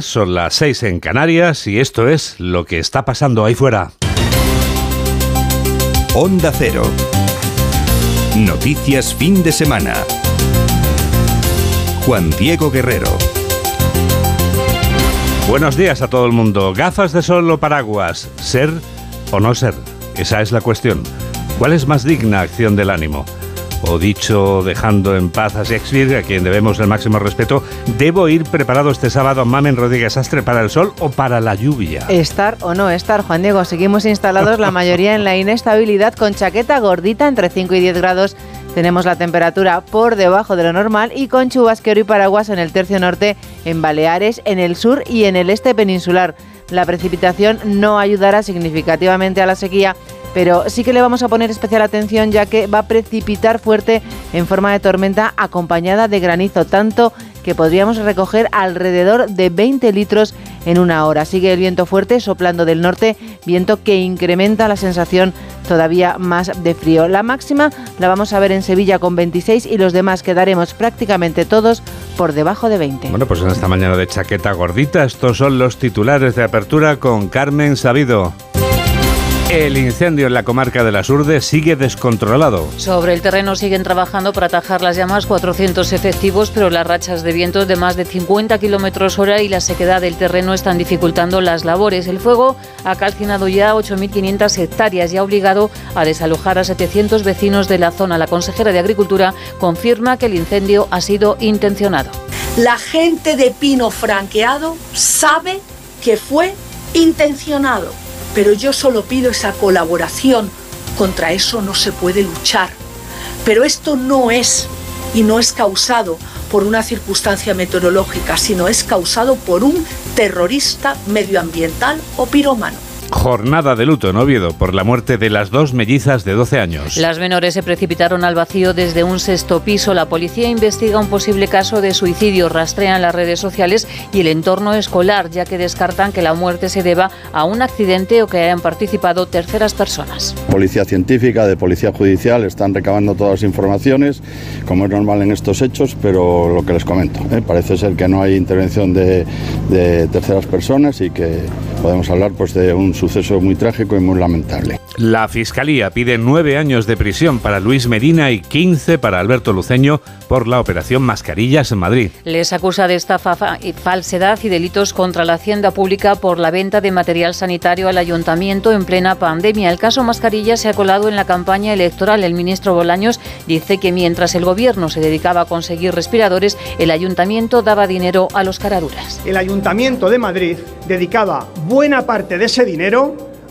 Son las seis en Canarias y esto es lo que está pasando ahí fuera. Onda Cero. Noticias fin de semana. Juan Diego Guerrero. Buenos días a todo el mundo. Gafas de sol o paraguas. ¿Ser o no ser? Esa es la cuestión. ¿Cuál es más digna acción del ánimo? O dicho, dejando en paz a Shakespeare, a quien debemos el máximo respeto, ¿debo ir preparado este sábado, Mamen Rodríguez Astre, para el sol o para la lluvia? Estar o no estar, Juan Diego. Seguimos instalados la mayoría en la inestabilidad con chaqueta gordita entre 5 y 10 grados. Tenemos la temperatura por debajo de lo normal y con chubasquero y paraguas en el tercio norte, en Baleares, en el sur y en el este peninsular. La precipitación no ayudará significativamente a la sequía pero sí que le vamos a poner especial atención ya que va a precipitar fuerte en forma de tormenta acompañada de granizo, tanto que podríamos recoger alrededor de 20 litros en una hora. Sigue el viento fuerte soplando del norte, viento que incrementa la sensación todavía más de frío. La máxima la vamos a ver en Sevilla con 26 y los demás quedaremos prácticamente todos por debajo de 20. Bueno, pues en esta mañana de chaqueta gordita, estos son los titulares de apertura con Carmen Sabido. El incendio en la comarca de las Urdes sigue descontrolado. Sobre el terreno siguen trabajando para atajar las llamas 400 efectivos, pero las rachas de viento de más de 50 kilómetros hora y la sequedad del terreno están dificultando las labores. El fuego ha calcinado ya 8.500 hectáreas y ha obligado a desalojar a 700 vecinos de la zona. La consejera de Agricultura confirma que el incendio ha sido intencionado. La gente de Pino Franqueado sabe que fue intencionado pero yo solo pido esa colaboración. Contra eso no se puede luchar. Pero esto no es y no es causado por una circunstancia meteorológica, sino es causado por un terrorista medioambiental o piromano. Jornada de luto en Oviedo por la muerte de las dos mellizas de 12 años. Las menores se precipitaron al vacío desde un sexto piso. La policía investiga un posible caso de suicidio, rastrean las redes sociales y el entorno escolar, ya que descartan que la muerte se deba a un accidente o que hayan participado terceras personas. Policía científica, de policía judicial, están recabando todas las informaciones, como es normal en estos hechos, pero lo que les comento, ¿eh? parece ser que no hay intervención de, de terceras personas y que podemos hablar pues, de un suceso muy trágico y muy lamentable. La Fiscalía pide nueve años de prisión para Luis Medina y 15 para Alberto Luceño por la operación Mascarillas en Madrid. Les acusa de estafa y falsedad y delitos contra la hacienda pública por la venta de material sanitario al ayuntamiento en plena pandemia. El caso Mascarillas se ha colado en la campaña electoral. El ministro Bolaños dice que mientras el gobierno se dedicaba a conseguir respiradores, el ayuntamiento daba dinero a los caraduras. El ayuntamiento de Madrid dedicaba buena parte de ese dinero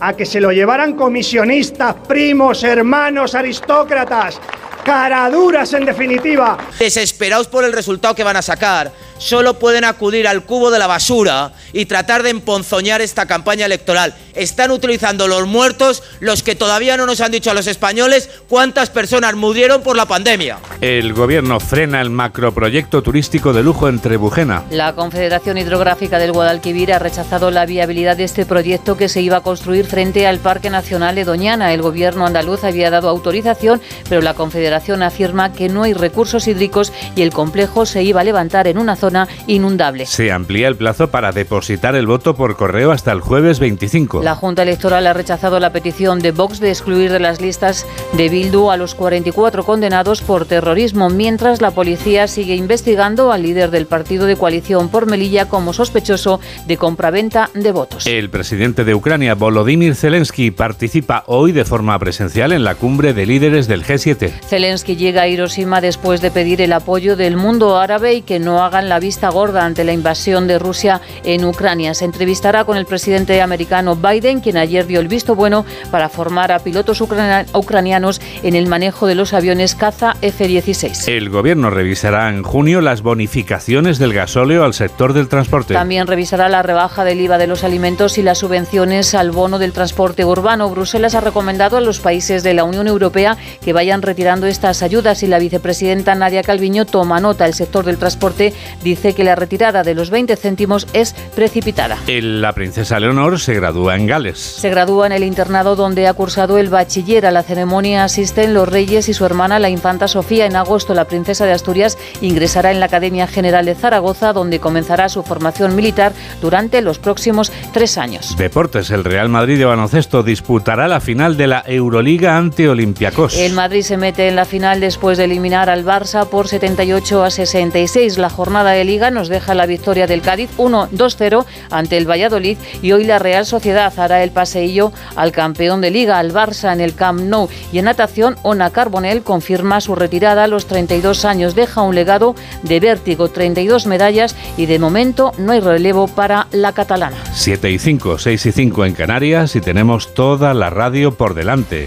a que se lo llevaran comisionistas, primos, hermanos, aristócratas, caraduras en definitiva. Desesperados por el resultado que van a sacar, solo pueden acudir al cubo de la basura y tratar de emponzoñar esta campaña electoral. Están utilizando los muertos, los que todavía no nos han dicho a los españoles cuántas personas murieron por la pandemia. El gobierno frena el macroproyecto turístico de lujo en Trebujena. La Confederación Hidrográfica del Guadalquivir ha rechazado la viabilidad de este proyecto que se iba a construir frente al Parque Nacional de Doñana. El gobierno andaluz había dado autorización, pero la Confederación afirma que no hay recursos hídricos y el complejo se iba a levantar en una zona inundable. Se amplía el plazo para depositar el voto por correo hasta el jueves 25. La Junta Electoral ha rechazado la petición de Vox de excluir de las listas de Bildu a los 44 condenados por terrorismo, mientras la policía sigue investigando al líder del partido de coalición por Melilla como sospechoso de compraventa de votos. El presidente de Ucrania, Volodymyr Zelensky, participa hoy de forma presencial en la cumbre de líderes del G7. Zelensky llega a Hiroshima después de pedir el apoyo del mundo árabe y que no hagan la vista gorda ante la invasión de Rusia en Ucrania. Se entrevistará con el presidente americano Biden, quien ayer dio el visto bueno para formar a pilotos ucranianos en el manejo de los aviones caza F-16. El gobierno revisará en junio las bonificaciones del gasóleo al sector del transporte. También revisará la rebaja del IVA de los alimentos y las subvenciones al bono del transporte urbano. Bruselas ha recomendado a los países de la Unión Europea que vayan retirando estas ayudas y la vicepresidenta Nadia Calviño toma nota. El sector del transporte dice que la retirada de los 20 céntimos es precipitada. La princesa Leonor se gradúa en Gales. Se gradúa en el internado donde ha cursado el bachiller. A la ceremonia asisten los reyes y su hermana, la infanta Sofía. En agosto, la princesa de Asturias ingresará en la Academia General de Zaragoza, donde comenzará su formación militar durante los próximos tres años. Deportes. El Real Madrid de baloncesto disputará la final de la Euroliga ante Olympiacos. El Madrid se mete en la final después de eliminar al Barça por 78 a 66. La jornada de liga nos deja la victoria del Cádiz 1-2-0 ante el Valladolid y hoy la Real Sociedad hará el paseillo al campeón de liga, al Barça en el Camp Nou. Y en natación, Ona Carbonell confirma su retirada a los 32 años. Deja un legado de vértigo, 32 medallas y de momento no hay relevo para la catalana. 7 y 5, 6 y 5 en Canarias y tenemos toda la radio por delante.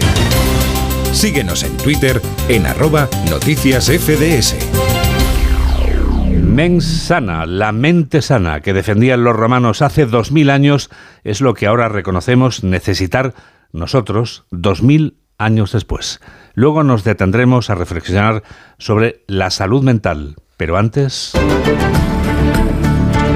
Síguenos en Twitter en arroba noticias FDS. Mens sana, la mente sana que defendían los romanos hace dos mil años es lo que ahora reconocemos necesitar nosotros dos mil años después. Luego nos detendremos a reflexionar sobre la salud mental, pero antes...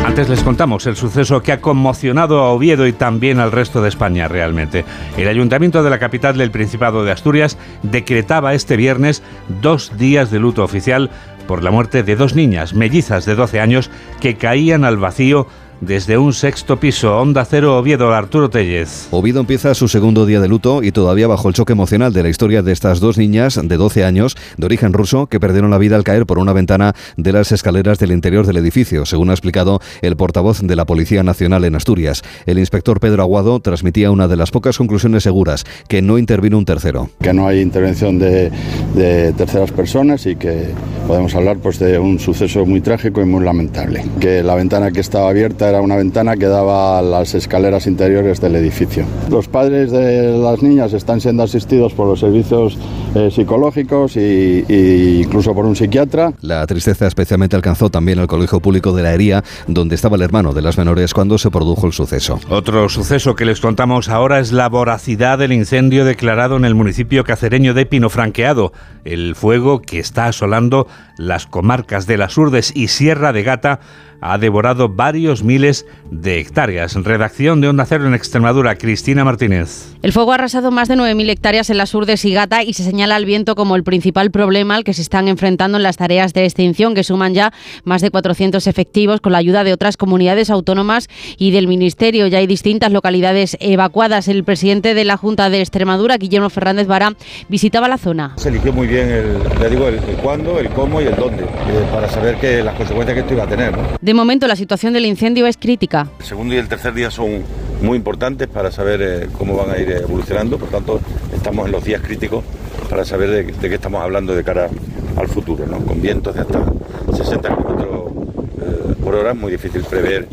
Antes les contamos el suceso que ha conmocionado a Oviedo y también al resto de España realmente. El ayuntamiento de la capital del Principado de Asturias decretaba este viernes dos días de luto oficial por la muerte de dos niñas mellizas de 12 años que caían al vacío desde un sexto piso, Onda Cero Oviedo, Arturo Tellez. Oviedo empieza su segundo día de luto y todavía bajo el choque emocional de la historia de estas dos niñas de 12 años de origen ruso que perdieron la vida al caer por una ventana de las escaleras del interior del edificio, según ha explicado el portavoz de la Policía Nacional en Asturias. El inspector Pedro Aguado transmitía una de las pocas conclusiones seguras, que no intervino un tercero. Que no hay intervención de, de terceras personas y que podemos hablar pues, de un suceso muy trágico y muy lamentable. Que la ventana que estaba abierta era una ventana que daba a las escaleras interiores del edificio. Los padres de las niñas están siendo asistidos por los servicios eh, psicológicos y, y, incluso por un psiquiatra. La tristeza especialmente alcanzó también al Colegio Público de la Hería, donde estaba el hermano de las menores cuando se produjo el suceso. Otro suceso que les contamos ahora es la voracidad del incendio declarado en el municipio cacereño de Pino Franqueado. El fuego que está asolando las comarcas de las Urdes y Sierra de Gata ha devorado varios miles de hectáreas. Redacción de Onda Cero en Extremadura, Cristina Martínez. El fuego ha arrasado más de 9.000 hectáreas en las Urdes y Gata y se señala al viento como el principal problema al que se están enfrentando en las tareas de extinción, que suman ya más de 400 efectivos con la ayuda de otras comunidades autónomas y del Ministerio. Ya hay distintas localidades evacuadas. El presidente de la Junta de Extremadura, Guillermo Fernández Vara, visitaba la zona. Se eligió muy bien el, ya digo, el, el cuándo, el cómo y el dónde, eh, para saber que las consecuencias que esto iba a tener. ¿no? De momento la situación del incendio es crítica. El segundo y el tercer día son muy importantes para saber eh, cómo van a ir evolucionando, por tanto estamos en los días críticos para saber de, qué estamos hablando de cara al futuro, con vientos de hasta 60 kilómetros eh, por hora, es muy difícil prever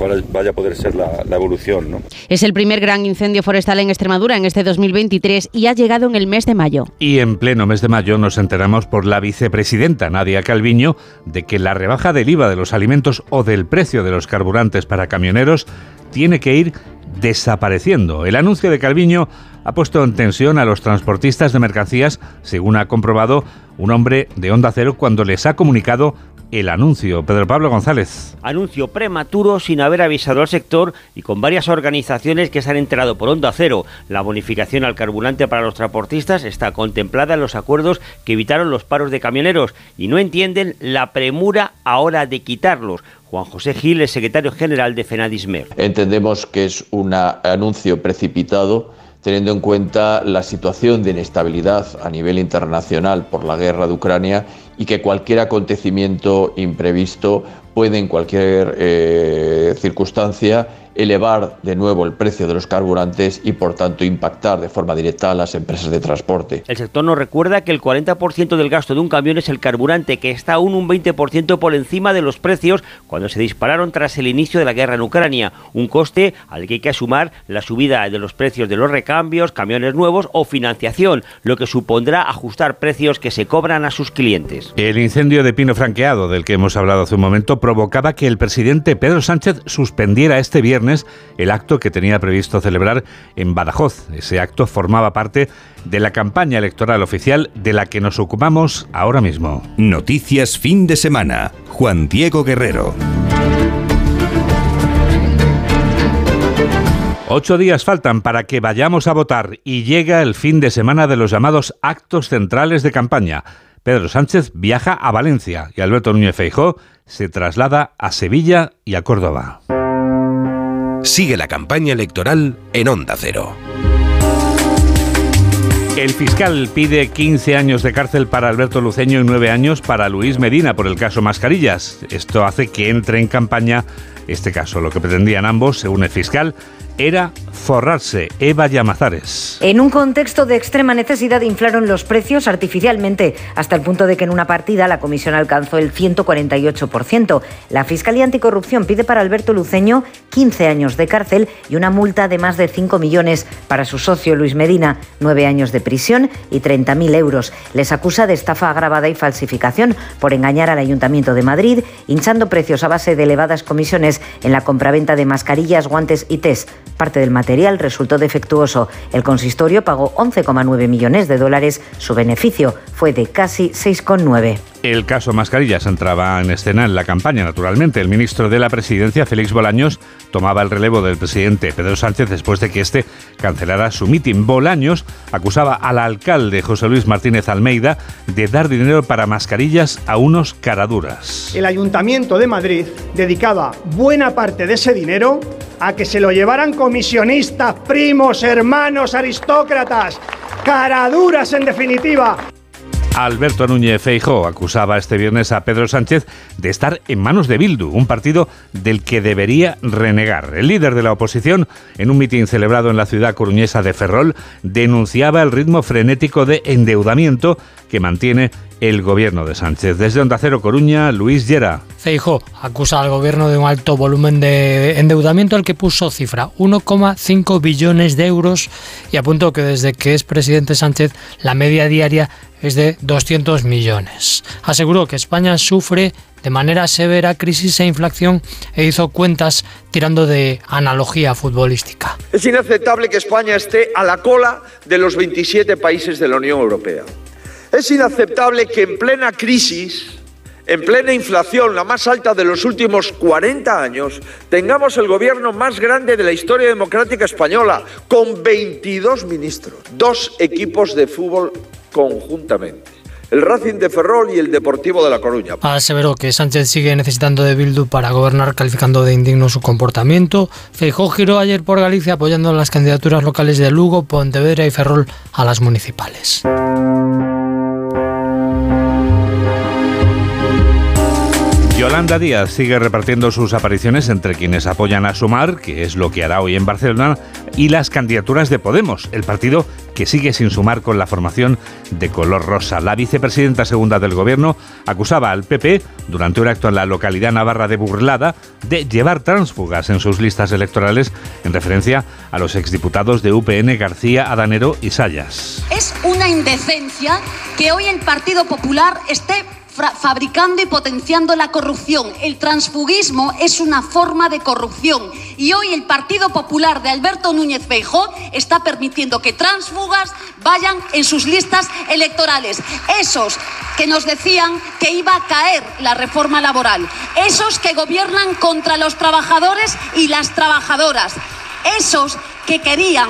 cuál vaya a poder ser la, la, evolución. ¿no? Es el primer gran incendio forestal en Extremadura en este 2023 y ha llegado en el mes de mayo. Y en pleno mes de mayo nos enteramos por la vicepresidenta Nadia Calviño de que la rebaja del IVA de los alimentos o del precio de los carburantes para camioneros tiene que ir desapareciendo. El anuncio de Calviño ha puesto en tensión a los transportistas de mercancías, según ha comprobado un hombre de Onda Cero cuando les ha comunicado el anuncio. Pedro Pablo González. Anuncio prematuro sin haber avisado al sector y con varias organizaciones que se han enterado por Onda Cero. La bonificación al carburante para los transportistas está contemplada en los acuerdos que evitaron los paros de camioneros y no entienden la premura ahora de quitarlos. Juan José Gil es secretario general de Fenadismer. Entendemos que es un anuncio precipitado teniendo en cuenta la situación de inestabilidad a nivel internacional por la guerra de Ucrania y que cualquier acontecimiento imprevisto puede en cualquier eh, circunstancia elevar de nuevo el precio de los carburantes y por tanto impactar de forma directa a las empresas de transporte. El sector nos recuerda que el 40% del gasto de un camión es el carburante, que está aún un 20% por encima de los precios cuando se dispararon tras el inicio de la guerra en Ucrania, un coste al que hay que sumar la subida de los precios de los recambios, camiones nuevos o financiación, lo que supondrá ajustar precios que se cobran a sus clientes. El incendio de Pino Franqueado, del que hemos hablado hace un momento, provocaba que el presidente Pedro Sánchez suspendiera este viernes el acto que tenía previsto celebrar en Badajoz. Ese acto formaba parte de la campaña electoral oficial de la que nos ocupamos ahora mismo. Noticias fin de semana. Juan Diego Guerrero. Ocho días faltan para que vayamos a votar y llega el fin de semana de los llamados actos centrales de campaña. Pedro Sánchez viaja a Valencia y Alberto Núñez Feijó se traslada a Sevilla y a Córdoba. Sigue la campaña electoral en Onda Cero. El fiscal pide 15 años de cárcel para Alberto Luceño y 9 años para Luis Medina por el caso Mascarillas. Esto hace que entre en campaña este caso. Lo que pretendían ambos, según el fiscal, era forrarse. Eva Llamazares. En un contexto de extrema necesidad inflaron los precios artificialmente hasta el punto de que en una partida la comisión alcanzó el 148%. La Fiscalía Anticorrupción pide para Alberto Luceño 15 años de cárcel y una multa de más de 5 millones para su socio Luis Medina, 9 años de prisión y 30.000 euros. Les acusa de estafa agravada y falsificación por engañar al Ayuntamiento de Madrid, hinchando precios a base de elevadas comisiones en la compraventa de mascarillas, guantes y test. Parte del material resultó defectuoso. El consistorio pagó 11,9 millones de dólares. Su beneficio fue de casi 6,9. El caso Mascarillas entraba en escena en la campaña, naturalmente. El ministro de la Presidencia, Félix Bolaños, tomaba el relevo del presidente Pedro Sánchez después de que éste cancelara su mitin. Bolaños acusaba al alcalde José Luis Martínez Almeida de dar dinero para mascarillas a unos caraduras. El Ayuntamiento de Madrid dedicaba buena parte de ese dinero a que se lo llevaran comisionistas, primos, hermanos, aristócratas, caraduras en definitiva. Alberto Núñez Feijóo acusaba este viernes a Pedro Sánchez de estar en manos de Bildu, un partido del que debería renegar. El líder de la oposición, en un mitin celebrado en la ciudad coruñesa de Ferrol, denunciaba el ritmo frenético de endeudamiento que mantiene el gobierno de Sánchez. Desde Onda Cero Coruña, Luis Llera. Feijóo acusa al gobierno de un alto volumen de endeudamiento al que puso cifra 1,5 billones de euros y apuntó que desde que es presidente Sánchez la media diaria es de 200 millones. Aseguró que España sufre de manera severa crisis e inflación e hizo cuentas tirando de analogía futbolística. Es inaceptable que España esté a la cola de los 27 países de la Unión Europea. Es inaceptable que en plena crisis, en plena inflación, la más alta de los últimos 40 años, tengamos el gobierno más grande de la historia democrática española, con 22 ministros, dos equipos de fútbol conjuntamente. El Racing de Ferrol y el Deportivo de La Coruña. Aseveró que Sánchez sigue necesitando de Bildu para gobernar, calificando de indigno su comportamiento. Feijó giró ayer por Galicia apoyando las candidaturas locales de Lugo, Pontevedra y Ferrol a las municipales. Yolanda Díaz sigue repartiendo sus apariciones entre quienes apoyan a Sumar, que es lo que hará hoy en Barcelona, y las candidaturas de Podemos, el partido que sigue sin sumar con la formación de color rosa. La vicepresidenta segunda del gobierno acusaba al PP, durante un acto en la localidad navarra de Burlada, de llevar tránsfugas en sus listas electorales en referencia a los exdiputados de UPN García, Adanero y Sayas. Es una indecencia que hoy el Partido Popular esté fabricando y potenciando la corrupción. El transfugismo es una forma de corrupción y hoy el Partido Popular de Alberto Núñez Feijóo está permitiendo que transfugas vayan en sus listas electorales. Esos que nos decían que iba a caer la reforma laboral, esos que gobiernan contra los trabajadores y las trabajadoras, esos que querían,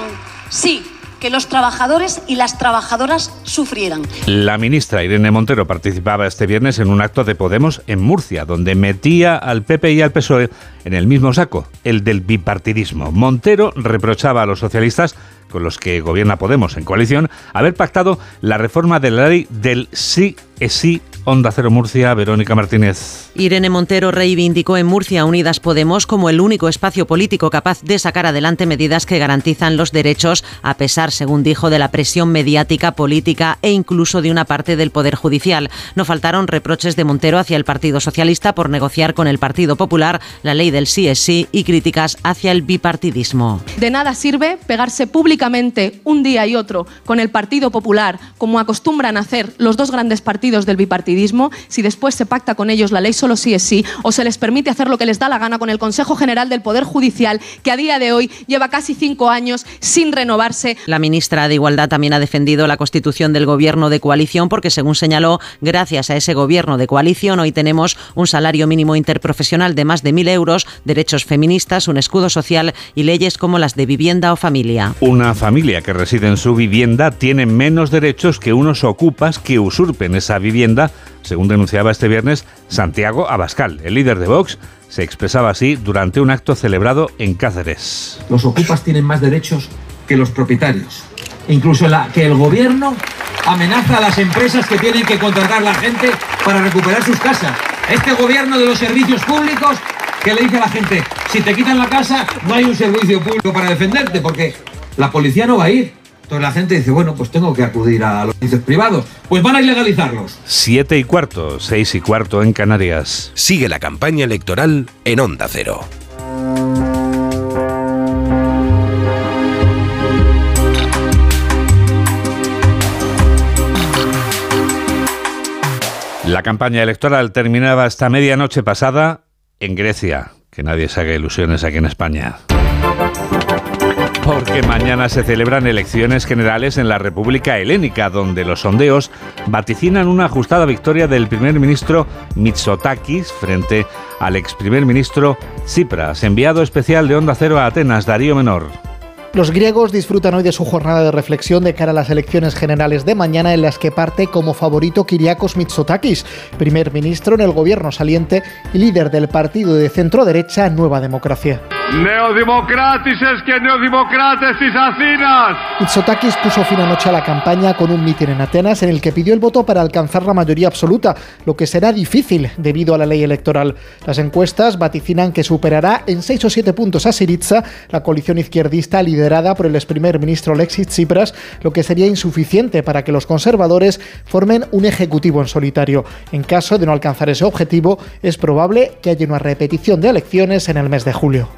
sí, que los trabajadores y las trabajadoras sufrieran. La ministra Irene Montero participaba este viernes en un acto de Podemos en Murcia, donde metía al PP y al PSOE en el mismo saco, el del bipartidismo. Montero reprochaba a los socialistas con los que gobierna Podemos en coalición, haber pactado la reforma de la ley del sí es sí Onda Cero Murcia, Verónica Martínez. Irene Montero reivindicó en Murcia Unidas Podemos como el único espacio político capaz de sacar adelante medidas que garantizan los derechos, a pesar, según dijo, de la presión mediática, política e incluso de una parte del Poder Judicial. No faltaron reproches de Montero hacia el Partido Socialista por negociar con el Partido Popular la ley del sí es sí y críticas hacia el bipartidismo. De nada sirve pegarse públicamente un día y otro con el Partido Popular, como acostumbran hacer los dos grandes partidos del bipartidismo bipartidismo, si después se pacta con ellos la ley solo sí es sí, o se les permite hacer lo que les da la gana con el Consejo General del Poder Judicial, que a día de hoy lleva casi cinco años sin renovarse. La ministra de Igualdad también ha defendido la constitución del gobierno de coalición porque, según señaló, gracias a ese gobierno de coalición hoy tenemos un salario mínimo interprofesional de más de mil euros, derechos feministas, un escudo social y leyes como las de vivienda o familia. Una familia que reside en su vivienda tiene menos derechos que unos ocupas que usurpen esa vivienda, según denunciaba este viernes Santiago Abascal, el líder de Vox. Se expresaba así durante un acto celebrado en Cáceres. Los ocupas tienen más derechos que los propietarios. Incluso que el gobierno amenaza a las empresas que tienen que contratar la gente para recuperar sus casas. Este gobierno de los servicios públicos que le dice a la gente, si te quitan la casa, no hay un servicio público para defenderte, porque la policía no va a ir. Entonces la gente dice, bueno, pues tengo que acudir a los servicios privados. Pues van a ilegalizarlos. Siete y cuarto, seis y cuarto en Canarias. Sigue la campaña electoral en Onda Cero. La campaña electoral terminaba esta medianoche pasada en Grecia. Que nadie se haga ilusiones aquí en España. Porque mañana se celebran elecciones generales en la República Helénica, donde los sondeos vaticinan una ajustada victoria del primer ministro Mitsotakis frente al ex primer ministro Tsipras, enviado especial de Onda Cero a Atenas, Darío Menor. Los griegos disfrutan hoy de su jornada de reflexión de cara a las elecciones generales de mañana en las que parte como favorito Kyriakos Mitsotakis, primer ministro en el gobierno saliente y líder del partido de centro derecha Nueva Democracia. Neodemocratis que neodemocrates y Atenas. Mitsotakis puso fin anoche a la campaña con un mitin en Atenas en el que pidió el voto para alcanzar la mayoría absoluta, lo que será difícil debido a la ley electoral. Las encuestas vaticinan que superará en 6 o 7 puntos a Syriza, la coalición izquierdista liderada por el ex primer ministro Alexis Tsipras, lo que sería insuficiente para que los conservadores formen un ejecutivo en solitario. En caso de no alcanzar ese objetivo, es probable que haya una repetición de elecciones en el mes de julio.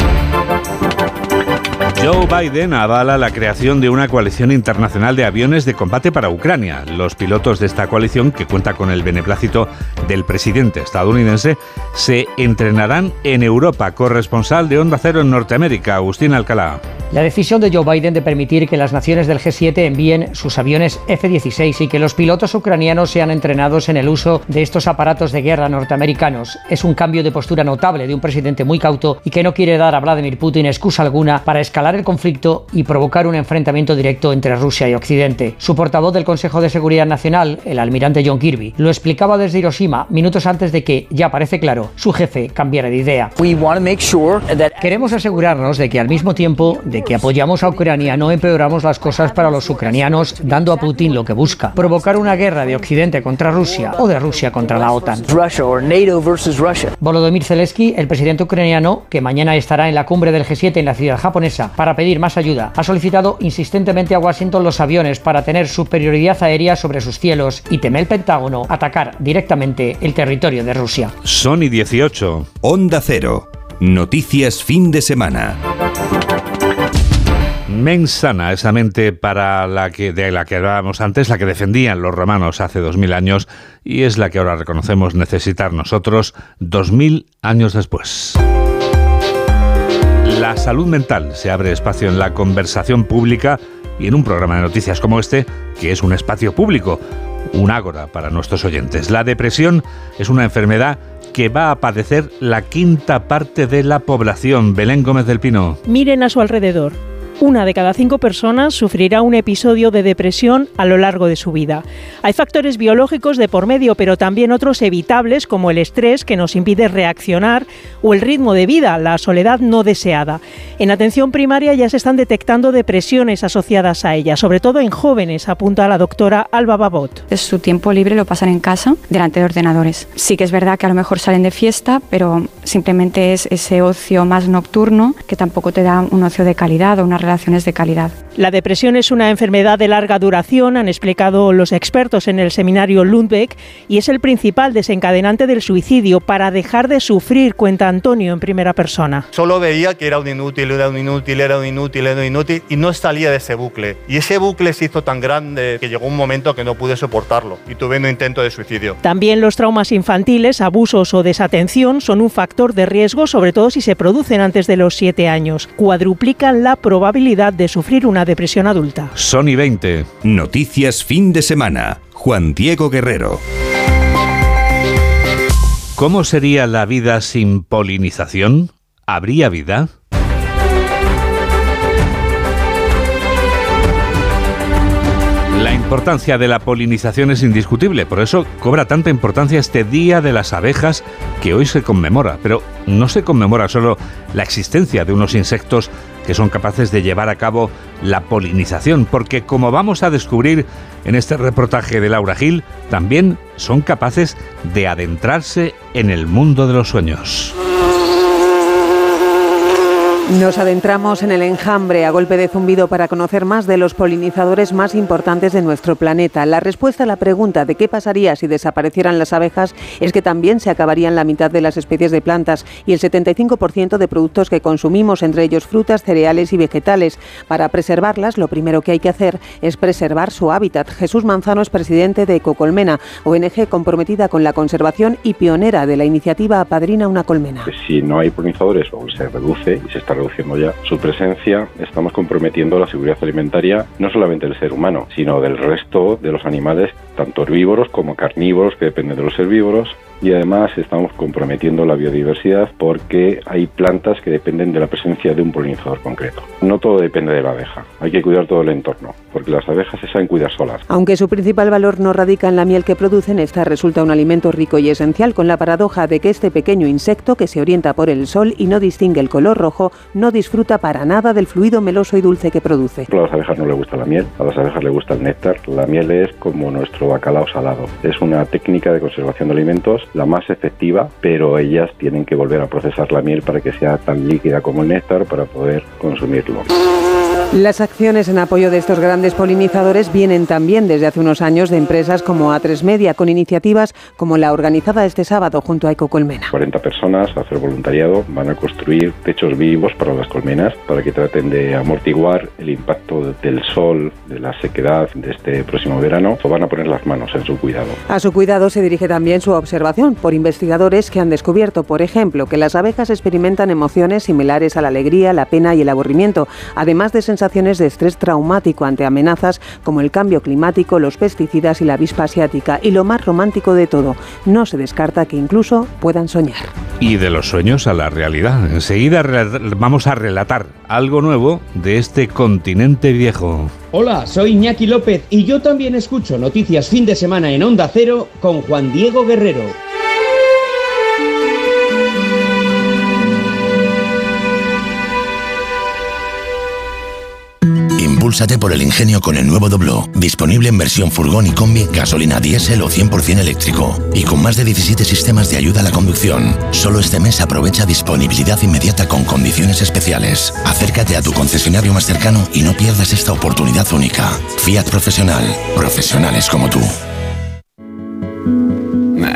Joe Biden avala la creación de una coalición internacional de aviones de combate para Ucrania. Los pilotos de esta coalición, que cuenta con el beneplácito del presidente estadounidense, se entrenarán en Europa. Corresponsal de Onda Cero en Norteamérica, Agustín Alcalá. La decisión de Joe Biden de permitir que las naciones del G7 envíen sus aviones F-16 y que los pilotos ucranianos sean entrenados en el uso de estos aparatos de guerra norteamericanos es un cambio de postura notable de un presidente muy cauto y que no quiere dar a Vladimir Putin excusa alguna para escalar el conflicto y provocar un enfrentamiento directo entre Rusia y Occidente. Su portavoz del Consejo de Seguridad Nacional, el almirante John Kirby, lo explicaba desde Hiroshima minutos antes de que, ya parece claro, su jefe cambiara de idea. Queremos asegurarnos de que al mismo tiempo de que apoyamos a Ucrania no empeoramos las cosas para los ucranianos dando a Putin lo que busca, provocar una guerra de Occidente contra Rusia o de Rusia contra la OTAN. Volodymyr Zelensky, el presidente ucraniano, que mañana estará en la cumbre del G7 en la ciudad japonesa para pedir más ayuda, ha solicitado insistentemente a Washington los aviones para tener superioridad aérea sobre sus cielos y teme el Pentágono atacar directamente el territorio de Rusia. Sony 18. Onda Cero. Noticias fin de semana. Mensana, esa mente para la que, de la que hablábamos antes, la que defendían los romanos hace dos mil años y es la que ahora reconocemos necesitar nosotros dos mil años después. La salud mental se abre espacio en la conversación pública y en un programa de noticias como este, que es un espacio público, un ágora para nuestros oyentes. La depresión es una enfermedad que va a padecer la quinta parte de la población. Belén Gómez del Pino. Miren a su alrededor. Una de cada cinco personas sufrirá un episodio de depresión a lo largo de su vida. Hay factores biológicos de por medio, pero también otros evitables como el estrés que nos impide reaccionar o el ritmo de vida, la soledad no deseada. En atención primaria ya se están detectando depresiones asociadas a ella, sobre todo en jóvenes, apunta la doctora Alba Babot. Su tiempo libre lo pasan en casa, delante de ordenadores. Sí que es verdad que a lo mejor salen de fiesta, pero simplemente es ese ocio más nocturno que tampoco te da un ocio de calidad o unas relaciones de calidad. La depresión es una enfermedad de larga duración, han explicado los expertos en el seminario Lundbeck, y es el principal desencadenante del suicidio para dejar de sufrir, cuenta Antonio en primera persona. Solo veía que era un inútil, era un inútil, era un inútil, era un inútil, y no salía de ese bucle. Y ese bucle se hizo tan grande que llegó un momento que no pude soportarlo y tuve un intento de suicidio. También los traumas infantiles, abusos o desatención son un factor de riesgo, sobre todo si se producen antes de los 7 años. Cuadruplican la probabilidad de sufrir una depresión adulta. Sony 20. Noticias fin de semana. Juan Diego Guerrero. ¿Cómo sería la vida sin polinización? ¿Habría vida? Importancia de la polinización es indiscutible, por eso cobra tanta importancia este Día de las Abejas que hoy se conmemora, pero no se conmemora solo la existencia de unos insectos que son capaces de llevar a cabo la polinización, porque como vamos a descubrir en este reportaje de Laura Gil, también son capaces de adentrarse en el mundo de los sueños. Nos adentramos en el enjambre a golpe de zumbido para conocer más de los polinizadores más importantes de nuestro planeta. La respuesta a la pregunta de qué pasaría si desaparecieran las abejas es que también se acabarían la mitad de las especies de plantas y el 75% de productos que consumimos, entre ellos frutas, cereales y vegetales. Para preservarlas, lo primero que hay que hacer es preservar su hábitat. Jesús Manzano es presidente de Ecocolmena, ONG comprometida con la conservación y pionera de la iniciativa Padrina una colmena. Si no hay polinizadores o se reduce y se está reduciendo ya su presencia, estamos comprometiendo la seguridad alimentaria no solamente del ser humano, sino del resto de los animales, tanto herbívoros como carnívoros, que dependen de los herbívoros, y además estamos comprometiendo la biodiversidad porque hay plantas que dependen de la presencia de un polinizador concreto. No todo depende de la abeja, hay que cuidar todo el entorno, porque las abejas se saben cuidar solas. Aunque su principal valor no radica en la miel que producen, esta resulta un alimento rico y esencial con la paradoja de que este pequeño insecto que se orienta por el sol y no distingue el color rojo, no disfruta para nada del fluido meloso y dulce que produce. A las abejas no les gusta la miel, a las abejas les gusta el néctar. La miel es como nuestro bacalao salado. Es una técnica de conservación de alimentos la más efectiva, pero ellas tienen que volver a procesar la miel para que sea tan líquida como el néctar para poder consumirlo. Las acciones en apoyo de estos grandes polinizadores vienen también desde hace unos años de empresas como A3 Media, con iniciativas como la organizada este sábado junto a Ecocolmena. 40 personas a hacer voluntariado van a construir techos vivos para las colmenas para que traten de amortiguar el impacto del sol, de la sequedad de este próximo verano o van a poner las manos en su cuidado. A su cuidado se dirige también su observación por investigadores que han descubierto, por ejemplo, que las abejas experimentan emociones similares a la alegría, la pena y el aburrimiento, además de sensaciones de estrés traumático ante amenazas como el cambio climático, los pesticidas y la avispa asiática. Y lo más romántico de todo, no se descarta que incluso puedan soñar. Y de los sueños a la realidad. Enseguida vamos a relatar algo nuevo de este continente viejo. Hola, soy Iñaki López y yo también escucho noticias fin de semana en Onda Cero con Juan Diego Guerrero. Impúlsate por el ingenio con el nuevo Doblo, disponible en versión furgón y combi, gasolina diésel o 100% eléctrico, y con más de 17 sistemas de ayuda a la conducción. Solo este mes aprovecha disponibilidad inmediata con condiciones especiales. Acércate a tu concesionario más cercano y no pierdas esta oportunidad única. Fiat Profesional, profesionales como tú.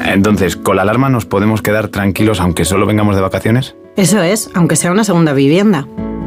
Entonces, ¿con la alarma nos podemos quedar tranquilos aunque solo vengamos de vacaciones? Eso es, aunque sea una segunda vivienda.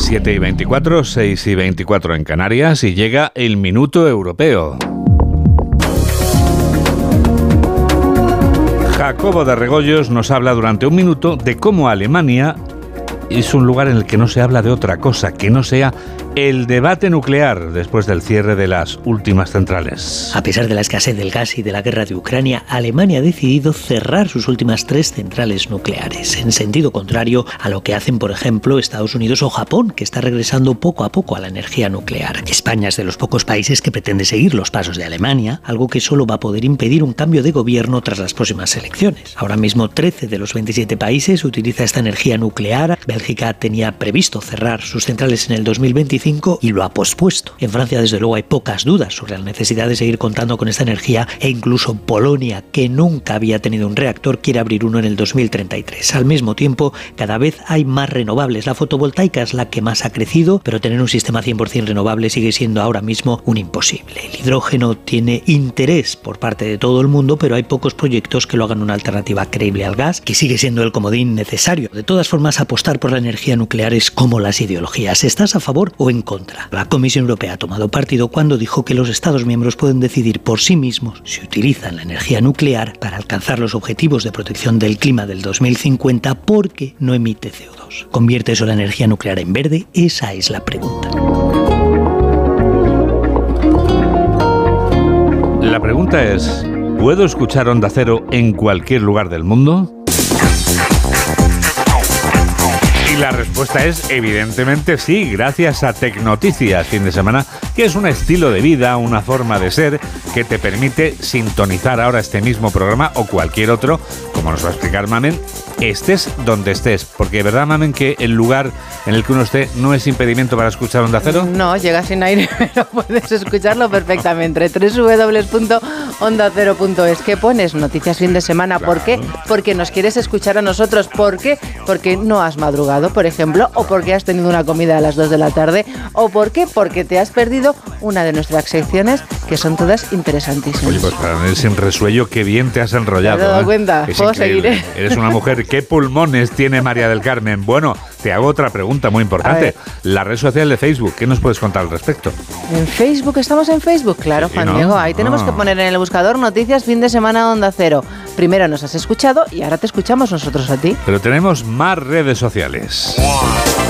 7 y 24, 6 y 24 en Canarias y llega el minuto europeo. Jacobo de Regoyos nos habla durante un minuto de cómo Alemania es un lugar en el que no se habla de otra cosa que no sea el debate nuclear después del cierre de las últimas centrales. A pesar de la escasez del gas y de la guerra de Ucrania, Alemania ha decidido cerrar sus últimas tres centrales nucleares, en sentido contrario a lo que hacen, por ejemplo, Estados Unidos o Japón, que está regresando poco a poco a la energía nuclear. España es de los pocos países que pretende seguir los pasos de Alemania, algo que solo va a poder impedir un cambio de gobierno tras las próximas elecciones. Ahora mismo 13 de los 27 países utiliza esta energía nuclear. Bélgica tenía previsto cerrar sus centrales en el 2025 y lo ha pospuesto. En Francia, desde luego, hay pocas dudas sobre la necesidad de seguir contando con esta energía e incluso Polonia, que nunca había tenido un reactor, quiere abrir uno en el 2033. Al mismo tiempo, cada vez hay más renovables. La fotovoltaica es la que más ha crecido, pero tener un sistema 100% renovable sigue siendo ahora mismo un imposible. El hidrógeno tiene interés por parte de todo el mundo, pero hay pocos proyectos que lo hagan una alternativa creíble al gas, que sigue siendo el comodín necesario. De todas formas, apostar por la energía nuclear es como las ideologías. ¿Estás a favor o en contra. La Comisión Europea ha tomado partido cuando dijo que los Estados miembros pueden decidir por sí mismos si utilizan la energía nuclear para alcanzar los objetivos de protección del clima del 2050 porque no emite CO2. ¿Convierte eso la energía nuclear en verde? Esa es la pregunta. La pregunta es, ¿puedo escuchar Onda Cero en cualquier lugar del mundo? La respuesta es evidentemente sí, gracias a Tecnoticias fin de semana, que es un estilo de vida, una forma de ser que te permite sintonizar ahora este mismo programa o cualquier otro, como nos va a explicar Mamen, estés donde estés. Porque verdad, Mamen, que el lugar en el que uno esté no es impedimento para escuchar Onda Cero. No, llega sin aire, pero puedes escucharlo perfectamente. www.ondacero.es. ¿Qué pones? Noticias fin de semana. ¿Por qué? Porque nos quieres escuchar a nosotros. ¿Por qué? Porque no has madrugado por ejemplo, o porque has tenido una comida a las 2 de la tarde, o por qué, porque te has perdido una de nuestras secciones que son todas interesantísimas. Oye, pues para mí sin resuello, qué bien te has enrollado. ¿Te has dado ¿eh? cuenta? Puedo seguir. Eres una mujer, ¿qué pulmones tiene María del Carmen? Bueno, te hago otra pregunta muy importante. La red social de Facebook, ¿qué nos puedes contar al respecto? En Facebook, estamos en Facebook, claro, Juan Diego. Ahí tenemos que ah. poner en el buscador noticias fin de semana Onda Cero. Primero nos has escuchado y ahora te escuchamos nosotros a ti. Pero tenemos más redes sociales.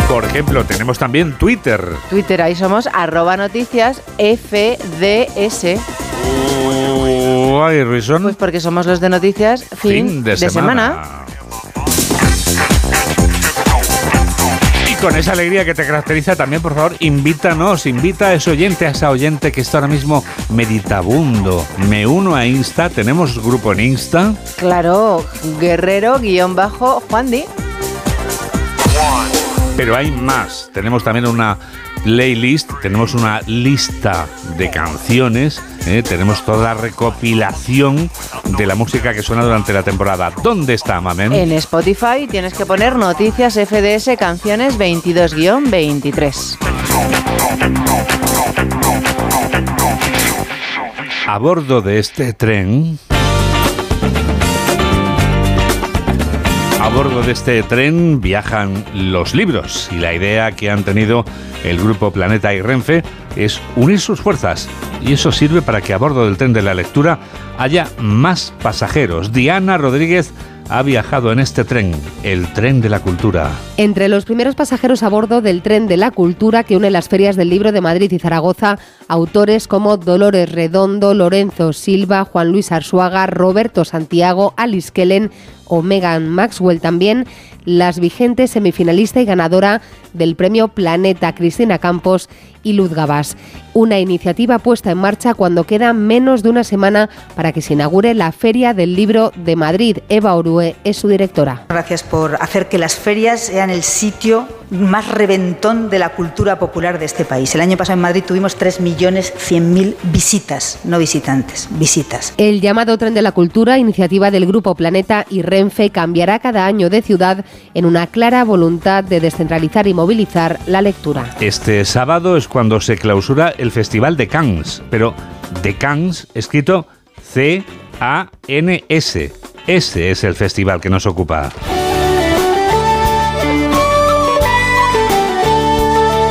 Por ejemplo, tenemos también Twitter. Twitter, ahí somos arroba noticias FDS. Pues porque somos los de noticias fin, de, semana. Con esa alegría que te caracteriza también, por favor, invítanos, invita a ese oyente, a esa oyente que está ahora mismo meditabundo. Me uno a Insta, tenemos grupo en Insta. Claro, guerrero-juan Pero hay más, tenemos también una playlist, tenemos una lista de canciones, ¿eh? tenemos toda la recopilación de la música que suena durante la temporada. ¿Dónde está, Mamen? En Spotify tienes que poner Noticias FDS Canciones 22-23. A bordo de este tren A bordo de este tren viajan los libros y la idea que han tenido el grupo Planeta y Renfe es unir sus fuerzas y eso sirve para que a bordo del tren de la lectura haya más pasajeros. Diana Rodríguez ha viajado en este tren, el tren de la cultura. Entre los primeros pasajeros a bordo del tren de la cultura que une las ferias del libro de Madrid y Zaragoza, autores como Dolores Redondo, Lorenzo Silva, Juan Luis Arzuaga, Roberto Santiago, Alice Kellen o Maxwell también, las vigentes semifinalista y ganadora del premio Planeta Cristina Campos y Luz Gabás. Una iniciativa puesta en marcha cuando queda menos de una semana para que se inaugure la Feria del Libro de Madrid. Eva Orue es su directora. Gracias por hacer que las ferias sean el sitio más reventón de la cultura popular de este país. El año pasado en Madrid tuvimos 3.100.000 visitas, no visitantes, visitas. El llamado Tren de la Cultura, iniciativa del Grupo Planeta y Renfe, cambiará cada año de ciudad en una clara voluntad de descentralizar y movilizar la lectura. Este sábado es cuando se clausura el Festival de Cannes, pero de Cannes escrito C-A-N-S. Ese es el festival que nos ocupa.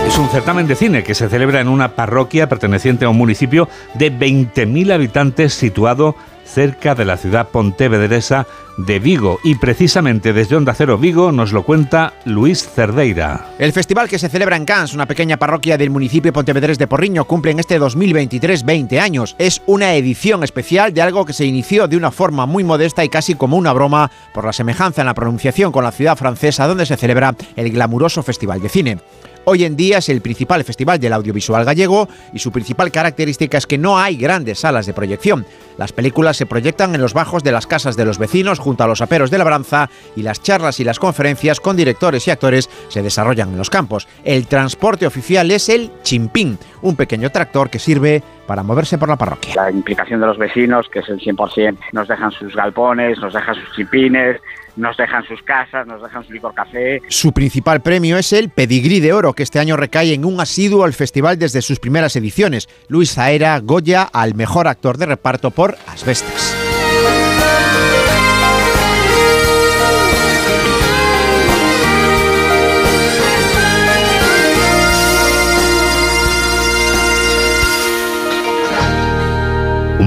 Es un certamen de cine que se celebra en una parroquia perteneciente a un municipio de 20.000 habitantes situado cerca de la ciudad pontevedresa de Vigo y precisamente desde Onda Cero Vigo nos lo cuenta Luis Cerdeira. El festival que se celebra en Cans, una pequeña parroquia del municipio pontevedrés de Porriño, cumple en este 2023 20 años. Es una edición especial de algo que se inició de una forma muy modesta y casi como una broma por la semejanza en la pronunciación con la ciudad francesa donde se celebra el glamuroso Festival de Cine. Hoy en día es el principal festival del audiovisual gallego y su principal característica es que no hay grandes salas de proyección. Las películas se proyectan en los bajos de las casas de los vecinos junto a los aperos de labranza y las charlas y las conferencias con directores y actores se desarrollan en los campos. El transporte oficial es el chimpín, un pequeño tractor que sirve para moverse por la parroquia. La implicación de los vecinos, que es el 100%, nos dejan sus galpones, nos dejan sus chimpines, nos dejan sus casas, nos dejan su licor café. Su principal premio es el Pedigrí de Oro, que este año recae en un asiduo al festival desde sus primeras ediciones. Luis Aera Goya al mejor actor de reparto por Asbestas.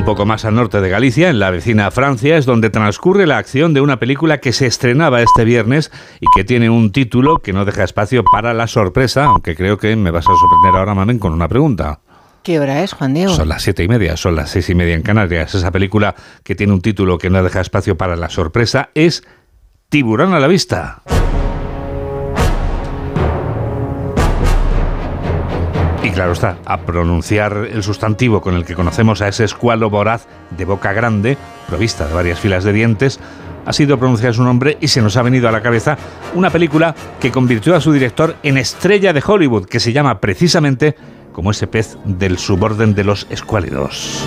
Un poco más al norte de Galicia, en la vecina Francia, es donde transcurre la acción de una película que se estrenaba este viernes y que tiene un título que no deja espacio para la sorpresa, aunque creo que me vas a sorprender ahora, Mamen, con una pregunta. ¿Qué hora es, Juan Diego? Son las siete y media, son las seis y media en Canarias. Esa película que tiene un título que no deja espacio para la sorpresa es Tiburón a la vista. Claro está, a pronunciar el sustantivo con el que conocemos a ese escualo voraz de boca grande, provista de varias filas de dientes, ha sido pronunciar su nombre y se nos ha venido a la cabeza una película que convirtió a su director en estrella de Hollywood, que se llama precisamente como ese pez del suborden de los escuálidos.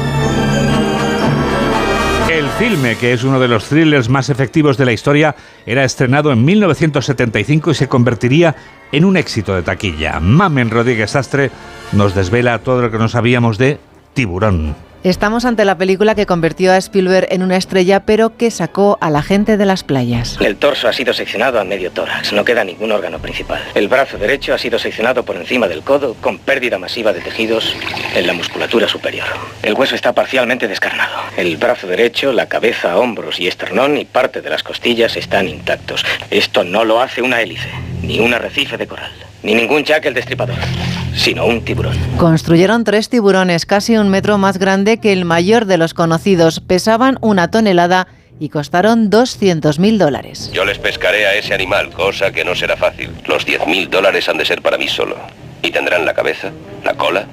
El filme, que es uno de los thrillers más efectivos de la historia, era estrenado en 1975 y se convertiría en un éxito de taquilla. Mamen Rodríguez Astre nos desvela todo lo que no sabíamos de Tiburón. Estamos ante la película que convirtió a Spielberg en una estrella, pero que sacó a la gente de las playas. El torso ha sido seccionado a medio tórax, no queda ningún órgano principal. El brazo derecho ha sido seccionado por encima del codo, con pérdida masiva de tejidos en la musculatura superior. El hueso está parcialmente descarnado. El brazo derecho, la cabeza, hombros y esternón y parte de las costillas están intactos. Esto no lo hace una hélice, ni un arrecife de coral, ni ningún Jack el destripador, sino un tiburón. Construyeron tres tiburones casi un metro más grande que el mayor de los conocidos. Pesaban una tonelada y costaron 200 mil dólares. Yo les pescaré a ese animal, cosa que no será fácil. Los 10 mil dólares han de ser para mí solo. Y tendrán la cabeza, la cola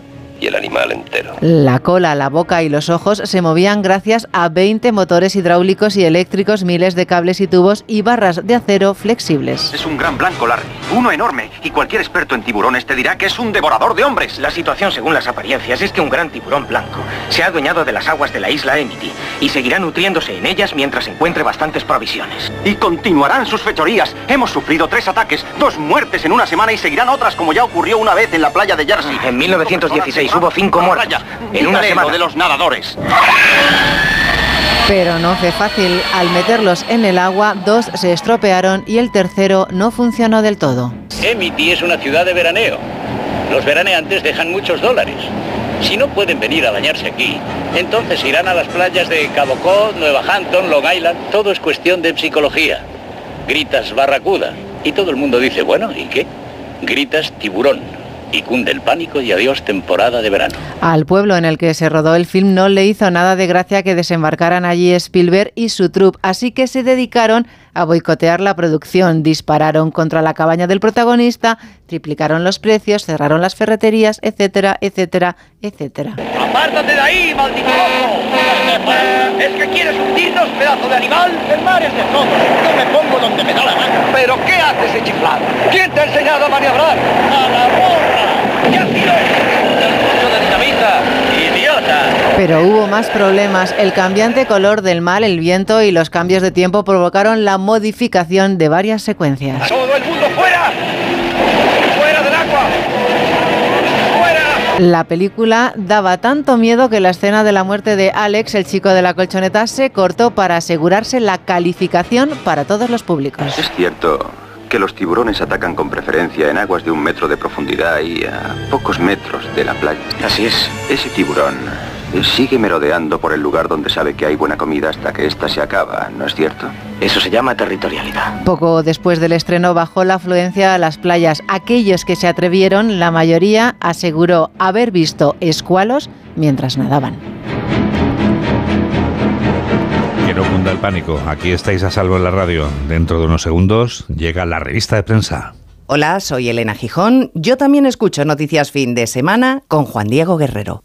y el animal entero. La cola, la boca y los ojos se movían gracias a 20 motores hidráulicos y eléctricos, miles de cables y tubos y barras de acero flexibles. Es un gran blanco, Larry. Uno enorme. Y cualquier experto en tiburones te dirá que es un devorador de hombres. La situación, según las apariencias, es que un gran tiburón blanco se ha adueñado de las aguas de la isla Emity y seguirá nutriéndose en ellas mientras encuentre bastantes provisiones. Y continuarán sus fechorías. Hemos sufrido tres ataques, dos muertes en una semana y seguirán otras como ya ocurrió una vez en la playa de Jersey. En 1916 hubo cinco muertos. En una semana de los nadadores. Pero no fue fácil. Al meterlos en el agua, dos se estropearon y el tercero no funcionó del todo. Emity es una ciudad de veraneo. Los veraneantes dejan muchos dólares. Si no pueden venir a bañarse aquí, entonces irán a las playas de Cabo Cod, Nueva Hampton, Long Island. Todo es cuestión de psicología. Gritas barracuda y todo el mundo dice, bueno, ¿y qué? Gritas tiburón y cunde el pánico y adiós temporada de verano. Al pueblo en el que se rodó el film no le hizo nada de gracia que desembarcaran allí Spielberg y su troupe, así que se dedicaron a boicotear la producción. Dispararon contra la cabaña del protagonista, triplicaron los precios, cerraron las ferreterías, etcétera, etcétera, etcétera. ¡Apártate de ahí, maldito loco! ¿Es que quieres hundirnos, pedazo de animal? El mar es de todos. Yo me pongo donde me da la gana. ¿Pero qué haces, ese chiflado? ¿Quién te ha enseñado a maniobrar? ¡A la borra! ¿Qué ha sido? ¡El de dinamita! ¡Idiota! Pero hubo más problemas. El cambiante color del mar, el viento y los cambios de tiempo provocaron la modificación de varias secuencias. ¡Todo el mundo! ¡Fuera La película daba tanto miedo que la escena de la muerte de Alex, el chico de la colchoneta, se cortó para asegurarse la calificación para todos los públicos. Es cierto que los tiburones atacan con preferencia en aguas de un metro de profundidad y a pocos metros de la playa. Así es. Ese tiburón sigue merodeando por el lugar donde sabe que hay buena comida hasta que ésta se acaba, ¿no es cierto? Eso se llama territorialidad. Poco después del estreno bajó la afluencia a las playas. Aquellos que se atrevieron, la mayoría aseguró haber visto escualos mientras nadaban. Que no cunda el pánico. Aquí estáis a salvo en la radio. Dentro de unos segundos llega la revista de prensa. Hola, soy Elena Gijón. Yo también escucho Noticias Fin de Semana con Juan Diego Guerrero.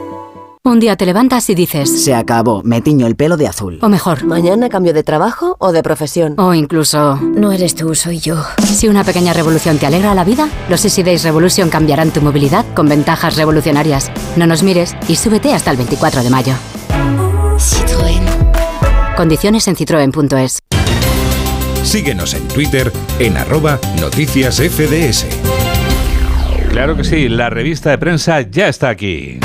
Un día te levantas y dices, Se acabó, me tiño el pelo de azul. o mejor, Mañana cambio de trabajo o de profesión. o incluso, No eres tú, soy yo. si una pequeña revolución te alegra la vida, los Easy Days Revolution cambiarán tu movilidad con ventajas revolucionarias. No nos mires y súbete hasta el 24 de mayo. Citroën. Condiciones en citroen.es. Síguenos en Twitter en arroba noticias FDS. Claro que sí, la revista de prensa ya está aquí.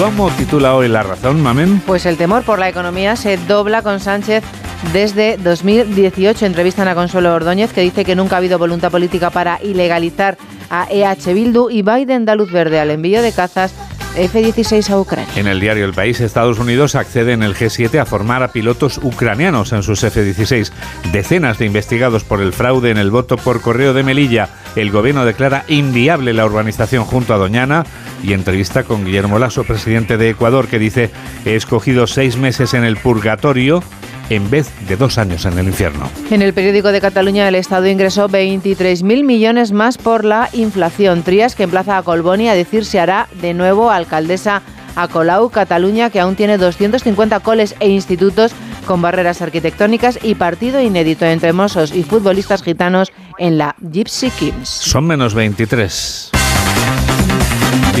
¿Cómo titula hoy La Razón, Mamen? Pues el temor por la economía se dobla con Sánchez desde 2018. Entrevistan a Consuelo Ordóñez, que dice que nunca ha habido voluntad política para ilegalizar a EH Bildu y Biden da luz verde al envío de cazas F-16 a Ucrania. En el diario El País, Estados Unidos accede en el G7 a formar a pilotos ucranianos en sus F-16. Decenas de investigados por el fraude en el voto por correo de Melilla. El gobierno declara inviable la urbanización junto a Doñana y entrevista con Guillermo Lasso, presidente de Ecuador, que dice he escogido seis meses en el purgatorio en vez de dos años en el infierno. En el periódico de Cataluña, el Estado ingresó 23.000 millones más por la inflación. Trías que emplaza a Colboni a decir si hará de nuevo alcaldesa a Colau, Cataluña, que aún tiene 250 coles e institutos con barreras arquitectónicas y partido inédito entre mozos y futbolistas gitanos en la Gypsy Kings. Son menos 23.